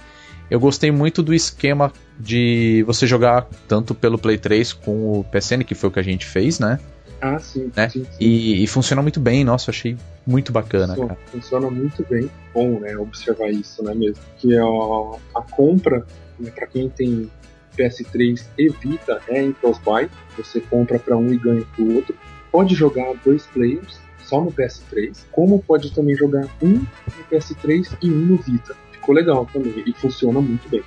Eu gostei muito do esquema de você jogar tanto pelo Play 3 com o PSN, que foi o que a gente fez, né? Ah, sim, né? sim, sim. E, e funciona muito bem, nossa, achei muito bacana, Funciona- cara. Funciona muito bem. Bom, né? Observar isso, né? Mesmo. Que ó, a compra, né, para quem tem PS3 e Vita, é em cross-buy. Você compra para um e ganha pro outro. Pode jogar dois players só no PS3, como pode também jogar um no PS3 e um no Vita. Ficou legal também e funciona muito bem.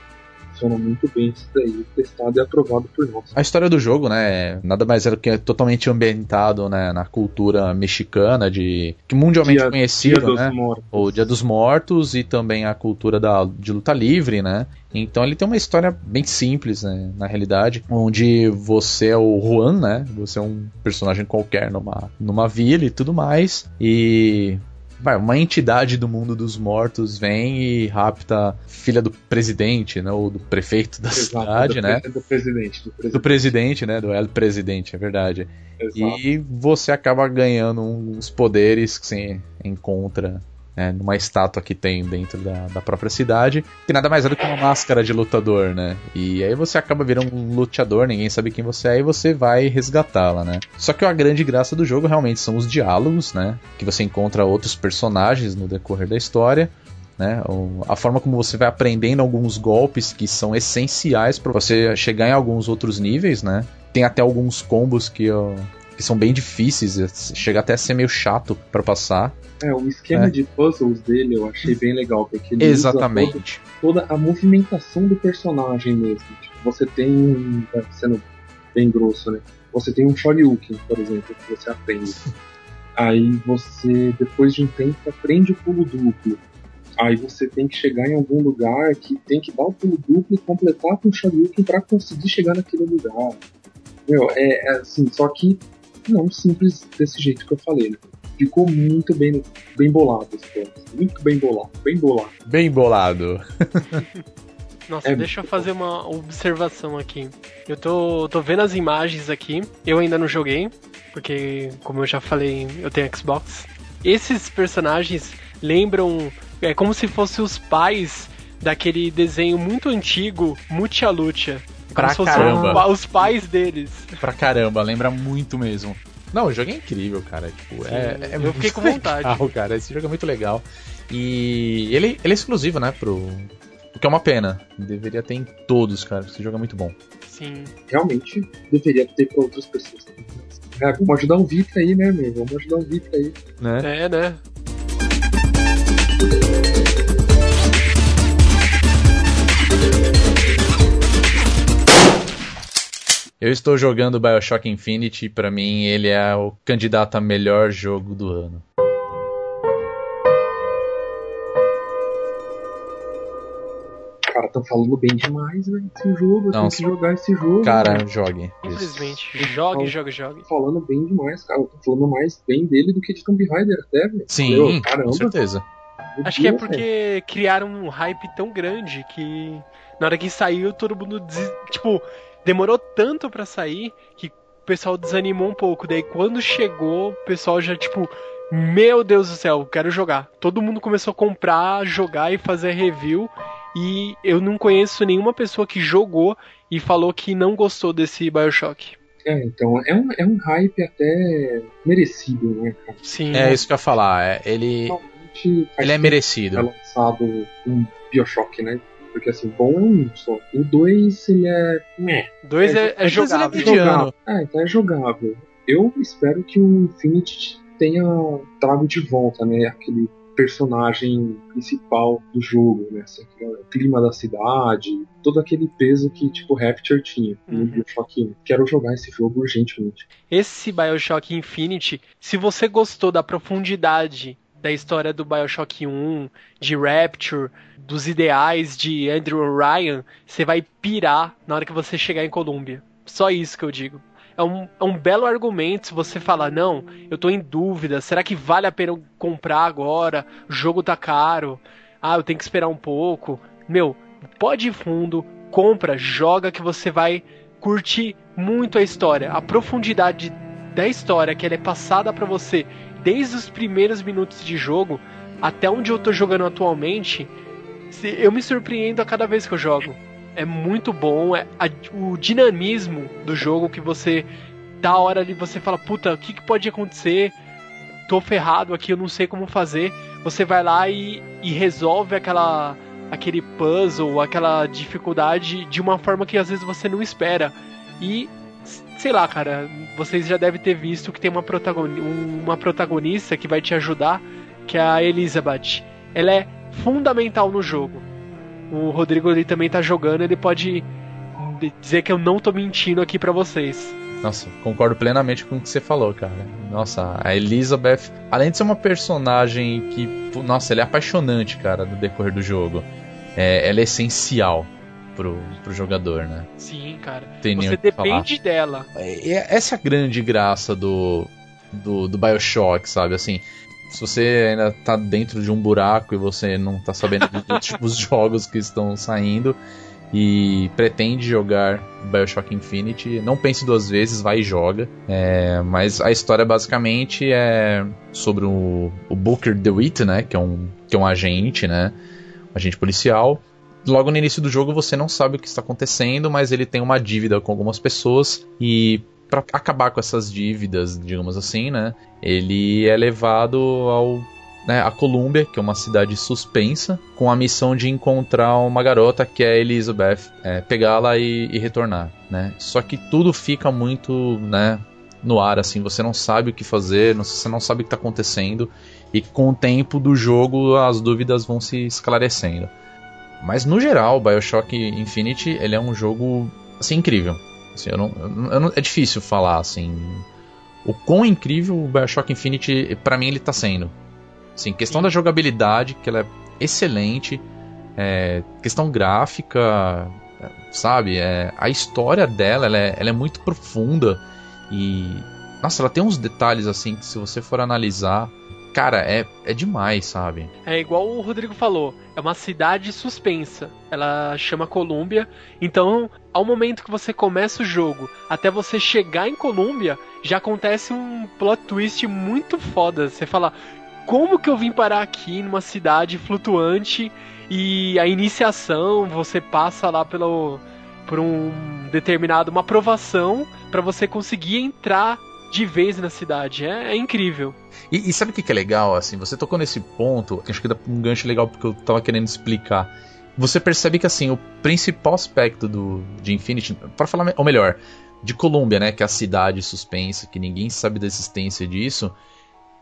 Funciona muito bem isso daí, testado e aprovado por nós. A história do jogo, né, nada mais é do que é totalmente ambientado né, na cultura mexicana, de que mundialmente Dia- conhecido, Dia né? O Dia dos Mortos e também a cultura da, de luta livre, né? Então ele tem uma história bem simples, né? Na realidade, onde você é o Juan, né? Você é um personagem qualquer numa, numa vila e tudo mais. E uma entidade do mundo dos mortos vem e rapta a filha do presidente, né? Ou do prefeito da Exato, cidade, do, né? pre- do presidente. Do presidente. Do presidente, né? Do El Presidente, é verdade. Exato. E você acaba ganhando uns poderes que você encontra né, numa estátua que tem dentro da, da própria cidade, que nada mais é do que uma máscara de lutador, né? E aí você acaba virando um luteador, ninguém sabe quem você é, e você vai resgatá-la, né? Só que a grande graça do jogo realmente são os diálogos, né? Que você encontra outros personagens no decorrer da história. Né? A forma como você vai aprendendo alguns golpes que são essenciais para você chegar em alguns outros níveis, né? Tem até alguns combos que, ó, que são bem difíceis, é, chega até a ser meio chato para passar. É, o esquema É. de puzzles dele eu achei bem legal, porque ele Exatamente. todo- toda a movimentação do personagem mesmo. Tipo, você tem um. é, Sendo bem grosso, né? Você tem um Shoryuken, por exemplo, que você aprende. Aí você, depois de um tempo, aprende o pulo duplo. Aí você tem que chegar em algum lugar que tem que dar o pulo duplo e completar com o Shoryuken pra conseguir chegar naquele lugar. Meu, é, é assim, só que não simples desse jeito que eu falei, né? Ficou muito bem, bem bolado esse plano. Muito bem bolado, bem bolado. Bem bolado. Nossa, É deixa eu fazer uma observação aqui. Eu tô, tô vendo as imagens aqui. Eu ainda não joguei, porque, como eu já falei, eu tenho Xbox. Esses personagens lembram. É como se fossem os pais daquele desenho muito antigo, Mucha Lucha. Pra caramba. os pais deles. Pra caramba, lembra muito mesmo. Não, o jogo é incrível, cara. Tipo, é, é eu muito fiquei com vontade. legal, cara. Esse jogo é muito legal. E ele, ele é exclusivo, né, pro. O que é uma pena. Deveria ter em todos, cara. Esse jogo é muito bom. Sim. Realmente deveria ter pra outras pessoas também. É, vamos ajudar o Vita aí, né, meu? Vamos ajudar o Vita aí. Né? É, né? Eu estou jogando Bioshock Infinity. Pra mim, ele é o candidato a melhor jogo do ano. Cara, tão falando bem demais, né? Esse jogo, Não, tem que jogar esse jogo. Cara, né? jogue. Infelizmente. Isso. Jogue, jogue, jogue. Falando bem demais, cara. Eu tô falando mais bem dele do que de Tomb Raider até, velho. Sim, Meu, com caramba. certeza. meu Acho que é Deus, porque criaram um hype tão grande que na hora que saiu todo mundo des... tipo demorou tanto pra sair que o pessoal desanimou um pouco. Daí quando chegou, o pessoal já tipo meu Deus do céu, quero jogar. Todo mundo começou a comprar, jogar e fazer review. E eu não conheço nenhuma pessoa que jogou e falou que não gostou desse Bioshock. É, então, é um, é um hype até merecido, né, cara? Sim. É isso que eu ia falar. é, ele, ele é merecido. é lançado um Bioshock, né? Porque assim, bom é um só. O 2, ele é. Meh. Dois é, é jogável. ele é mediano. Jogável. É, então é jogável. Eu espero que o Infinity tenha trago de volta, né? Aquele personagem principal do jogo, né? Assim, o clima da cidade, todo aquele peso que, tipo, Rapture tinha no Uhum. Bioshock 1. Quero jogar esse jogo urgentemente. Esse Bioshock Infinity, se você gostou da profundidade da história do Bioshock 1, de Rapture, dos ideais de Andrew Ryan, você vai pirar na hora que você chegar em Columbia. Só isso que eu digo. É um, é um belo argumento se você falar, não, eu tô em dúvida, será que vale a pena eu comprar agora? O jogo tá caro, ah, eu tenho que esperar um pouco. Meu, pode ir fundo, compra, joga que você vai curtir muito a história. A profundidade da história que ela é passada pra você desde os primeiros minutos de jogo até onde eu tô jogando atualmente, eu me surpreendo a cada vez que eu jogo. É muito bom, é a- o dinamismo do jogo que você da hora ali você fala, puta, o que, que pode acontecer? Tô ferrado aqui, eu não sei como fazer. Você vai lá e, e resolve aquela aquele puzzle, aquela dificuldade de uma forma que às vezes você não espera. E sei lá, cara, vocês já devem ter visto que tem uma, protagoni uma protagonista que vai te ajudar, que é a Elizabeth. Ela é fundamental no jogo. O Rodrigo ele também tá jogando, ele pode dizer que eu não tô mentindo aqui pra vocês. Nossa, concordo plenamente com o que você falou, cara. Nossa, a Elizabeth, além de ser uma personagem que, nossa, ela é apaixonante, cara, no decorrer do jogo. É, ela é essencial pro, pro jogador, né? Sim, cara. Tem Você depende dela. É- Essa é a grande graça do, do, do Bioshock, sabe? Assim, se você ainda tá dentro de um buraco e você não tá sabendo dos últimos jogos que estão saindo e pretende jogar Bioshock Infinity, não pense duas vezes, vai e joga. É, mas a história basicamente é sobre o, o Booker DeWitt, né? Que é, um, que é um agente, né? Um agente policial. Logo no início do jogo você não sabe o que está acontecendo, mas ele tem uma dívida com algumas pessoas e para acabar com essas dívidas, digamos assim, né? Ele é levado ao né, a Colômbia, que é uma cidade suspensa, com a missão de encontrar uma garota que é Elizabeth, é, pegá-la e, e retornar, né? Só que tudo fica muito, né, no ar, assim, você não sabe o que fazer, você não sabe o que está acontecendo, e com o tempo do jogo as dúvidas vão se esclarecendo. Mas no geral, Bioshock Infinity ele é um jogo assim incrível. Assim, eu não, eu não- é difícil falar assim o quão incrível o Bioshock Infinity pra mim ele tá sendo. Assim, questão Sim. da jogabilidade que ela é excelente, é, questão gráfica, sabe, é, a história dela ela é, ela é muito profunda e nossa, ela tem uns detalhes assim que se você for analisar, cara, é, é demais, sabe? É igual o Rodrigo falou, é uma cidade suspensa. Ela chama Colômbia. Então, ao momento que você começa o jogo, até você chegar em Colômbia, já acontece um plot twist muito foda. Você fala, como que eu vim parar aqui numa cidade flutuante e a iniciação, você passa lá pelo por um determinado uma aprovação para você conseguir entrar de vez na cidade. É, é incrível. E, e sabe o que, que é legal, assim? Você tocou nesse ponto, acho que dá um gancho legal porque eu tava querendo explicar. Você percebe que, assim, o principal aspecto do, de Infinity, para falar, ou melhor, de Columbia, né, que é a cidade suspensa, que ninguém sabe da existência disso,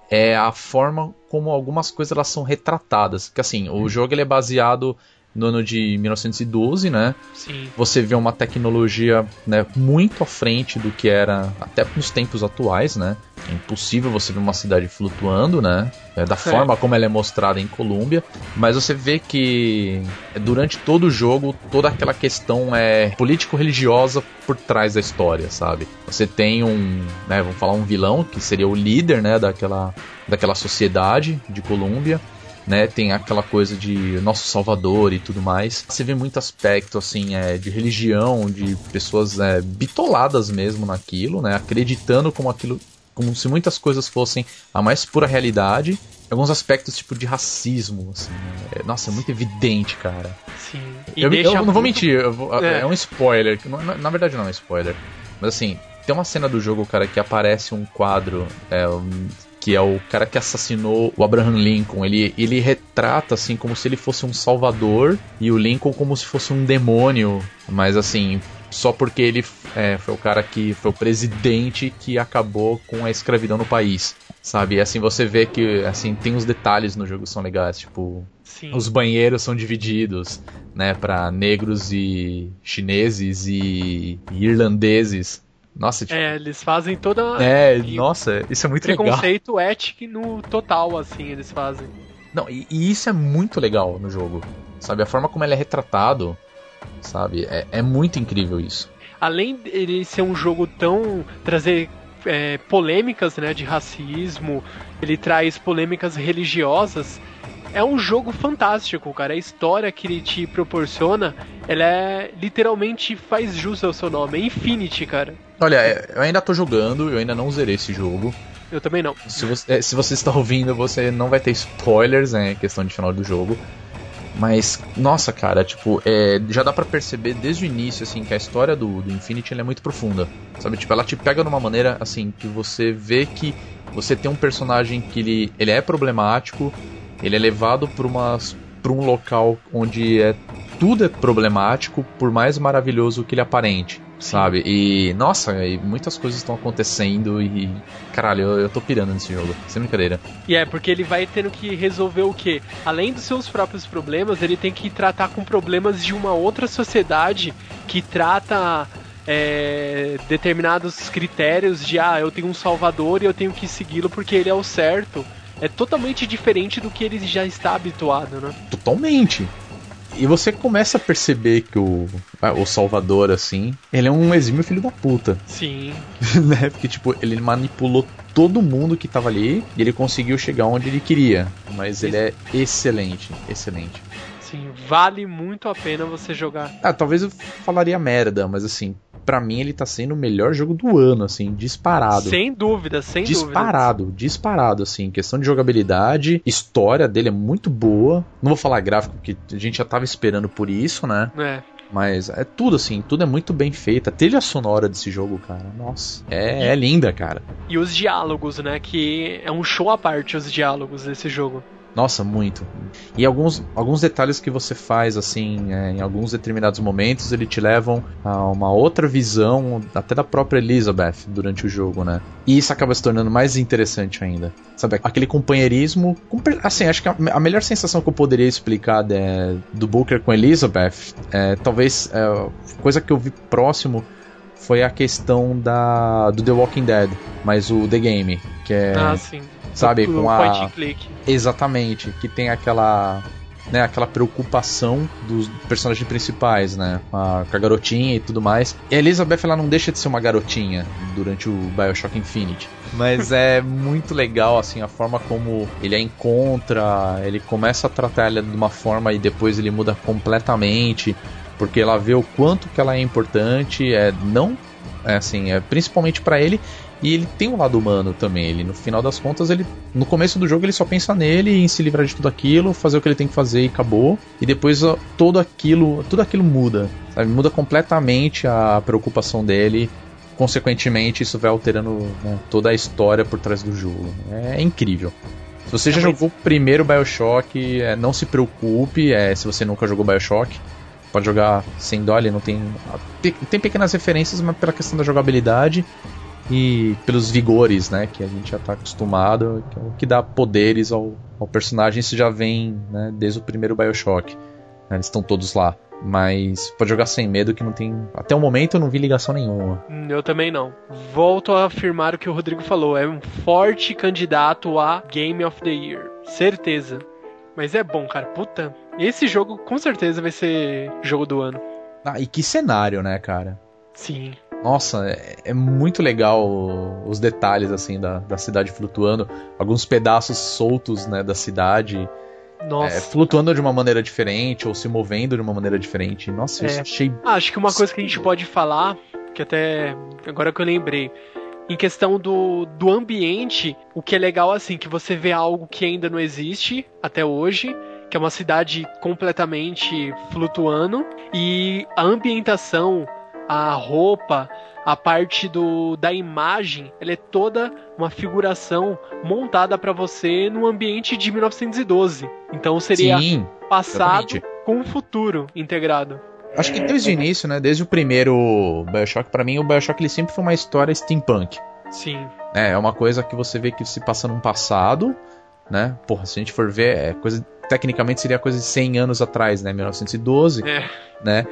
é a forma como algumas coisas elas são retratadas. Que, assim, o jogo ele é baseado no ano de 1912, né? Sim. você vê uma tecnologia né, muito à frente do que era até nos tempos atuais, né? É impossível você ver uma cidade flutuando, né? É, da forma como ela é mostrada em Colômbia, mas você vê que durante todo o jogo toda aquela questão é político-religiosa por trás da história, sabe? Você tem um, né, vamos falar um vilão que seria o líder, né, daquela daquela sociedade de Colômbia né? Tem aquela coisa de nosso Salvador e tudo mais. Você vê muito aspecto assim é, de religião, de pessoas é, bitoladas mesmo naquilo, né? Acreditando como aquilo, como se muitas coisas fossem a mais pura realidade. Alguns aspectos tipo de racismo, assim. É, nossa, é muito evidente, cara. Sim. E Eu, eu não vou mentir, vou- é. É. um spoiler. Na, na verdade não é um spoiler. Mas assim, tem uma cena do jogo, cara, que aparece um quadro. É, um- que é o cara que assassinou o Abraham Lincoln. Ele, ele retrata assim como se ele fosse um salvador e o Lincoln como se fosse um demônio, mas assim só porque ele é, foi o cara que foi o presidente que acabou com a escravidão no país, sabe? E assim você vê que assim tem uns detalhes no jogo que são legais, tipo Sim. os banheiros são divididos, né, para negros e chineses e, e irlandeses. Nossa, tipo, É, eles fazem toda. é, e nossa, isso é muito legal. preconceito ético no total, assim, eles fazem. Não, e, e isso é muito legal no jogo. Sabe, a forma como ele é retratado, sabe, é, é muito incrível isso. Além dele ser um jogo tão. trazer é, polêmicas né, de racismo, ele traz polêmicas religiosas. É um jogo fantástico, cara. A história que ele te proporciona, ela é literalmente faz jus ao seu nome. É Infinity, cara. Olha, é, eu ainda tô jogando, eu ainda não zerei esse jogo. Eu também não. Se você, é, se você está ouvindo, você não vai ter spoilers, né? Questão de final do jogo. Mas, nossa, cara, tipo, é, já dá pra perceber desde o início, assim, que a história do, do Infinity é muito profunda. Sabe? Tipo, ela te pega de uma maneira, assim, que você vê que você tem um personagem que ele, ele é problemático, ele é levado pra, umas, pra um local onde é, tudo é problemático, por mais maravilhoso que ele aparente. Sabe? E, nossa, e muitas coisas estão acontecendo e. Caralho, eu, eu tô pirando nesse jogo, sem brincadeira. E é, porque ele vai tendo que resolver o quê? Além dos seus próprios problemas, ele tem que tratar com problemas de uma outra sociedade que trata é, determinados critérios de ah, eu tenho um salvador e eu tenho que segui-lo porque ele é o certo. É totalmente diferente do que ele já está habituado, né? Totalmente. E você começa a perceber que o, o Salvador, assim, ele é um exímio filho da puta. Sim. né? Porque, tipo, ele manipulou todo mundo que tava ali e ele conseguiu chegar onde ele queria. Mas ele é excelente, excelente. Sim, vale muito a pena você jogar. Ah, talvez eu falaria merda, mas assim, pra mim ele tá sendo o melhor jogo do ano, assim, disparado. Sem dúvida, sem dúvida. disparado, disparado, assim. Questão de jogabilidade, história dele é muito boa. Não vou falar gráfico, porque a gente já tava esperando por isso, né? É. Mas é tudo assim, tudo é muito bem feito. A trilha sonora desse jogo, cara, nossa, é, é linda, cara. E os diálogos, né? Que é um show à parte os diálogos desse jogo. Nossa, muito. E alguns, alguns detalhes que você faz, assim, é, em alguns determinados momentos, ele te levam a uma outra visão, até da própria Elizabeth, durante o jogo, né? E isso acaba se tornando mais interessante ainda. Sabe, aquele companheirismo. compa- Assim, acho que a, a melhor sensação que eu poderia explicar de- do Booker com Elizabeth, é, talvez, é, coisa que eu vi próximo foi a questão da do The Walking Dead, mas o The Game, que é, Ah, sim. Sabe, com a point and click. Exatamente, que tem aquela né, aquela preocupação dos personagens principais, né, com a, com a garotinha e tudo mais. E a Elizabeth ela não deixa de ser uma garotinha durante o BioShock Infinite. Mas é muito legal assim a forma como ele a encontra, ele começa a tratar ela de uma forma e depois ele muda completamente, porque ela vê o quanto que ela é importante, é não é assim, é principalmente pra ele e ele tem um lado humano também. Ele, no final das contas, ele. No começo do jogo ele só pensa nele em se livrar de tudo aquilo, fazer o que ele tem que fazer e acabou. E depois ó, todo aquilo. Tudo aquilo muda. Sabe? Muda completamente a preocupação dele. Consequentemente, isso vai alterando né, toda a história por trás do jogo. É, incrível. Se você já É, mas- jogou o primeiro Bioshock, é, não se preocupe, é, se você nunca jogou Bioshock. Pode jogar sem dó, ele não. Tem tem pequenas referências, mas pela questão da jogabilidade e pelos vigores, né, que a gente já tá acostumado, que é o que dá poderes ao, ao personagem, isso já vem, né, desde o primeiro BioShock. né, Eles estão todos lá. Mas pode jogar sem medo que não tem. Até o momento eu não vi ligação nenhuma. Hum, Eu também não. Volto a afirmar o que o Rodrigo falou. É um forte candidato a Game of the Year. Certeza. Mas é bom, cara. Puta. Esse jogo com certeza vai ser jogo do ano. Ah, e que cenário, né, cara? Sim. Nossa, é, é muito legal os detalhes assim da, da cidade flutuando, alguns pedaços soltos, né, da cidade, Nossa. é, flutuando de uma maneira diferente ou se movendo de uma maneira diferente. Nossa, É. eu achei Ah, acho que uma coisa que a gente pode falar, que até agora que eu lembrei, em questão do, do ambiente, o que é legal assim, que você vê algo que ainda não existe até hoje, que é uma cidade completamente flutuando, e a ambientação, a roupa, a parte do, da imagem, ela é toda uma figuração montada para você no ambiente de 1912. Então seria Sim, passado com o futuro integrado. Acho que desde o início, né? Desde o primeiro Bioshock, pra mim, o Bioshock ele sempre foi uma história steampunk. Sim. É, é uma coisa que você vê que se passa num passado, né? Porra, se a gente for ver, é coisa. Tecnicamente seria coisa de 100 anos atrás, né? 1912, É. né?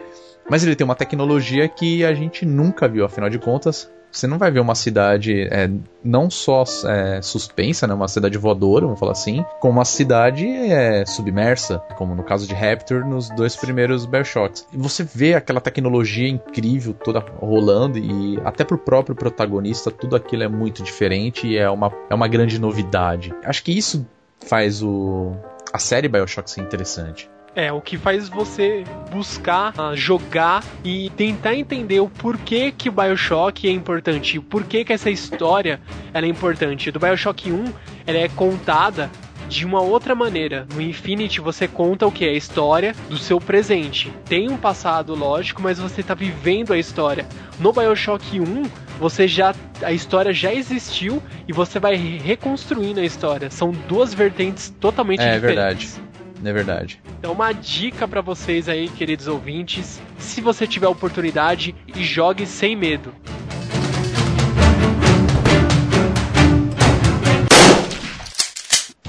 Mas ele tem uma tecnologia que a gente nunca viu, afinal de contas. Você não vai ver uma cidade é, não só é, suspensa, né, uma cidade voadora, vamos falar assim, como uma cidade é, submersa, como no caso de Raptor nos dois primeiros Bioshocks. E você vê aquela tecnologia incrível toda rolando e até pro próprio protagonista tudo aquilo é muito diferente e é uma, é uma grande novidade. Acho que isso faz o a série Bioshock ser interessante. É, o que faz você buscar ah, jogar e tentar entender o porquê que o BioShock é importante, o porquê que essa história ela é importante. Do BioShock 1, ela é contada de uma outra maneira. No Infinity você conta o que? A história do seu presente. Tem um passado, lógico, mas você está vivendo a história. No BioShock 1, você já a história já existiu e você vai reconstruindo a história. São duas vertentes totalmente É diferentes. verdade. É verdade. Então, uma dica pra vocês aí, queridos ouvintes: se você tiver oportunidade, jogue sem medo.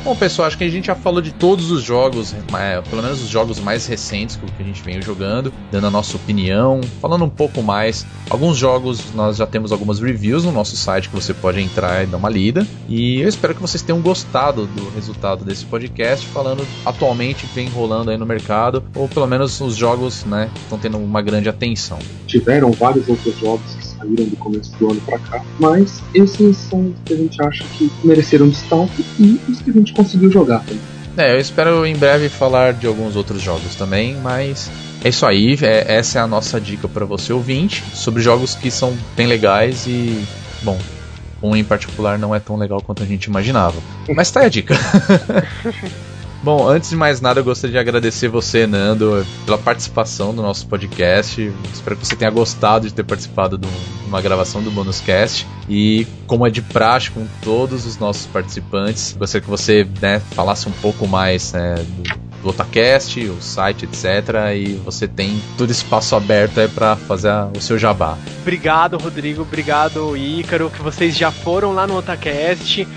Bom, pessoal, acho que a gente já falou de todos os jogos, pelo menos os jogos mais recentes que a gente veio jogando, dando a nossa opinião, falando um pouco mais. Alguns jogos nós já temos algumas reviews no nosso site que você pode entrar e dar uma lida. E eu espero que vocês tenham gostado do resultado desse podcast, falando atualmente vem rolando aí no mercado, ou pelo menos os jogos, né, estão tendo uma grande atenção. Tiveram vários outros jogos que saíram do começo do ano pra cá, mas esses são os que a gente acha que mereceram destaque e os que a gente conseguiu jogar também. É, eu espero em breve falar de alguns outros jogos também, mas é isso aí. é- essa é a nossa dica para você ouvinte sobre jogos que são bem legais e, bom, um em particular não é tão legal quanto a gente imaginava. Mas tá aí a dica. Bom, antes de mais nada, eu gostaria de agradecer você, Nando, pela participação no nosso podcast. Espero que você tenha gostado de ter participado de um- uma gravação do Bonus Cast. E, como é de praxe com todos os nossos participantes, gostaria que você né, falasse um pouco mais né, do, do Otacast, o site, etc. E você tem todo espaço aberto para fazer o seu jabá. Obrigado, Rodrigo. Obrigado, Ícaro, que vocês já foram lá no Otacast.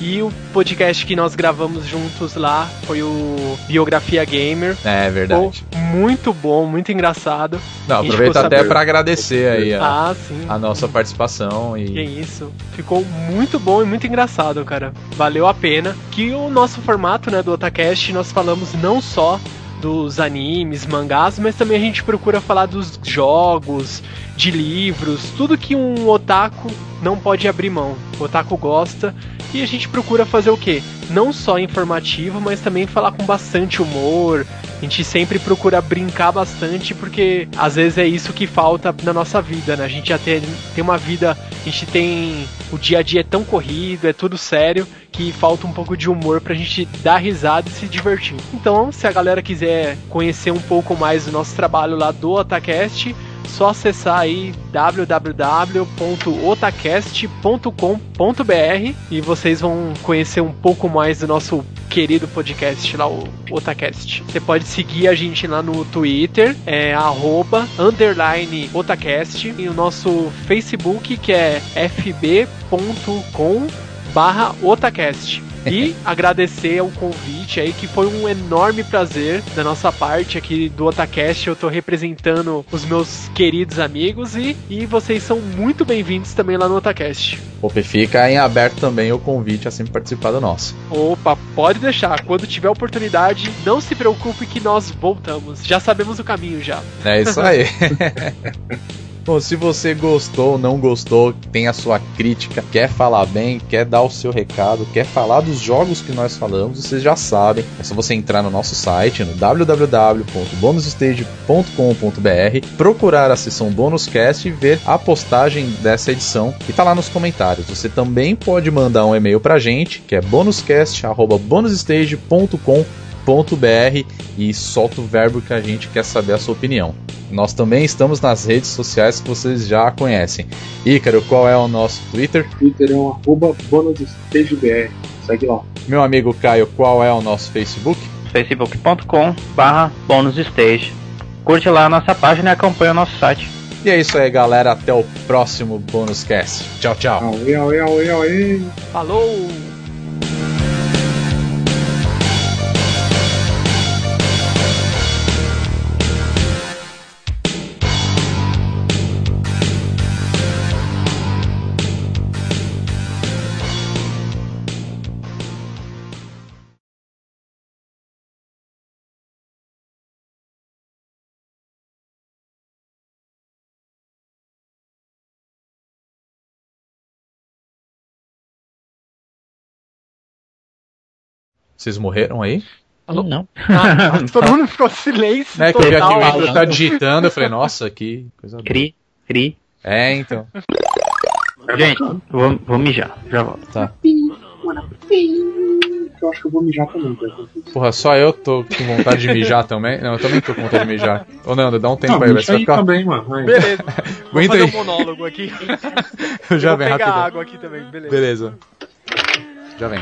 E o podcast que nós gravamos juntos lá foi o Biografia Gamer. É Ficou verdade. muito bom, muito engraçado. Não, a gente aproveita ficou até para agradecer aí a, Ah, a nossa participação Que e isso. Ficou muito bom e muito engraçado, cara. Valeu a pena. Que o nosso formato, né, do Otacast, nós falamos não só dos animes, mangás, mas também a gente procura falar dos jogos, de livros, tudo que um otaku não pode abrir mão. O otaku gosta e a gente procura fazer o quê? Não só informativo, mas também falar com bastante humor. A gente sempre procura brincar bastante, porque às vezes é isso que falta na nossa vida, né? A gente já tem, tem uma vida, a gente tem. O dia a dia é tão corrido, é tudo sério, que falta um pouco de humor pra gente dar risada e se divertir. Então, se a galera quiser conhecer um pouco mais do nosso trabalho lá do Otacast, só acessar aí www.otacast.com.br e vocês vão conhecer um pouco mais do nosso querido podcast lá, o Otacast. Você pode seguir a gente lá no Twitter, é arroba, underline Otacast, e o nosso Facebook que é fb.com barra Otacast. E agradecer o convite aí, que foi um enorme prazer da nossa parte aqui do Otacast. Eu tô representando os meus queridos amigos e, e vocês são muito bem-vindos também lá no Otacast. Opa, fica em aberto também o convite a sempre participar do nosso. Opa, pode deixar. Quando tiver oportunidade, não se preocupe que nós voltamos. Já sabemos o caminho já. É isso aí. Bom, se você gostou ou não gostou, tem a sua crítica, quer falar bem, quer dar o seu recado, quer falar dos jogos que nós falamos, vocês já sabem. É só você entrar no nosso site, no www.bonusstage.com.br, procurar a seção Bônus Cast e ver a postagem dessa edição que tá lá nos comentários. Você também pode mandar um e-mail pra gente, que é bonuscast.bonusstage.com.br e solta o verbo que a gente quer saber a sua opinião. Nós também estamos nas redes sociais que vocês já conhecem. Ícaro, qual é o nosso Twitter? Twitter é um arroba bonusstagebr. Segue lá. Meu amigo Caio, qual é o nosso Facebook? facebook.com barra bonusstage. Curte lá a nossa página e acompanha o nosso site. E é isso aí, galera. Até o próximo Bônus Cast. Tchau, tchau. Falou! Vocês morreram aí? Alô? Não. Ah, todo mundo ficou silêncio. É que eu vi aqui o Ícaro tá digitando, eu falei, nossa, que coisa boa. Cri, cri. É, então. Gente, vou, vou mijar. Já volto. Tá. Eu acho que eu vou mijar também. cara. Porra, só eu tô com vontade de mijar também? Não, eu também tô com vontade de mijar. Ô, Nando, dá um tempo Não, aí, vai ficar. também, mano. Vai. Beleza. Vou fazer aí. um monólogo aqui. Já Vou vem, pegar água aqui também, beleza. Beleza. Já vem.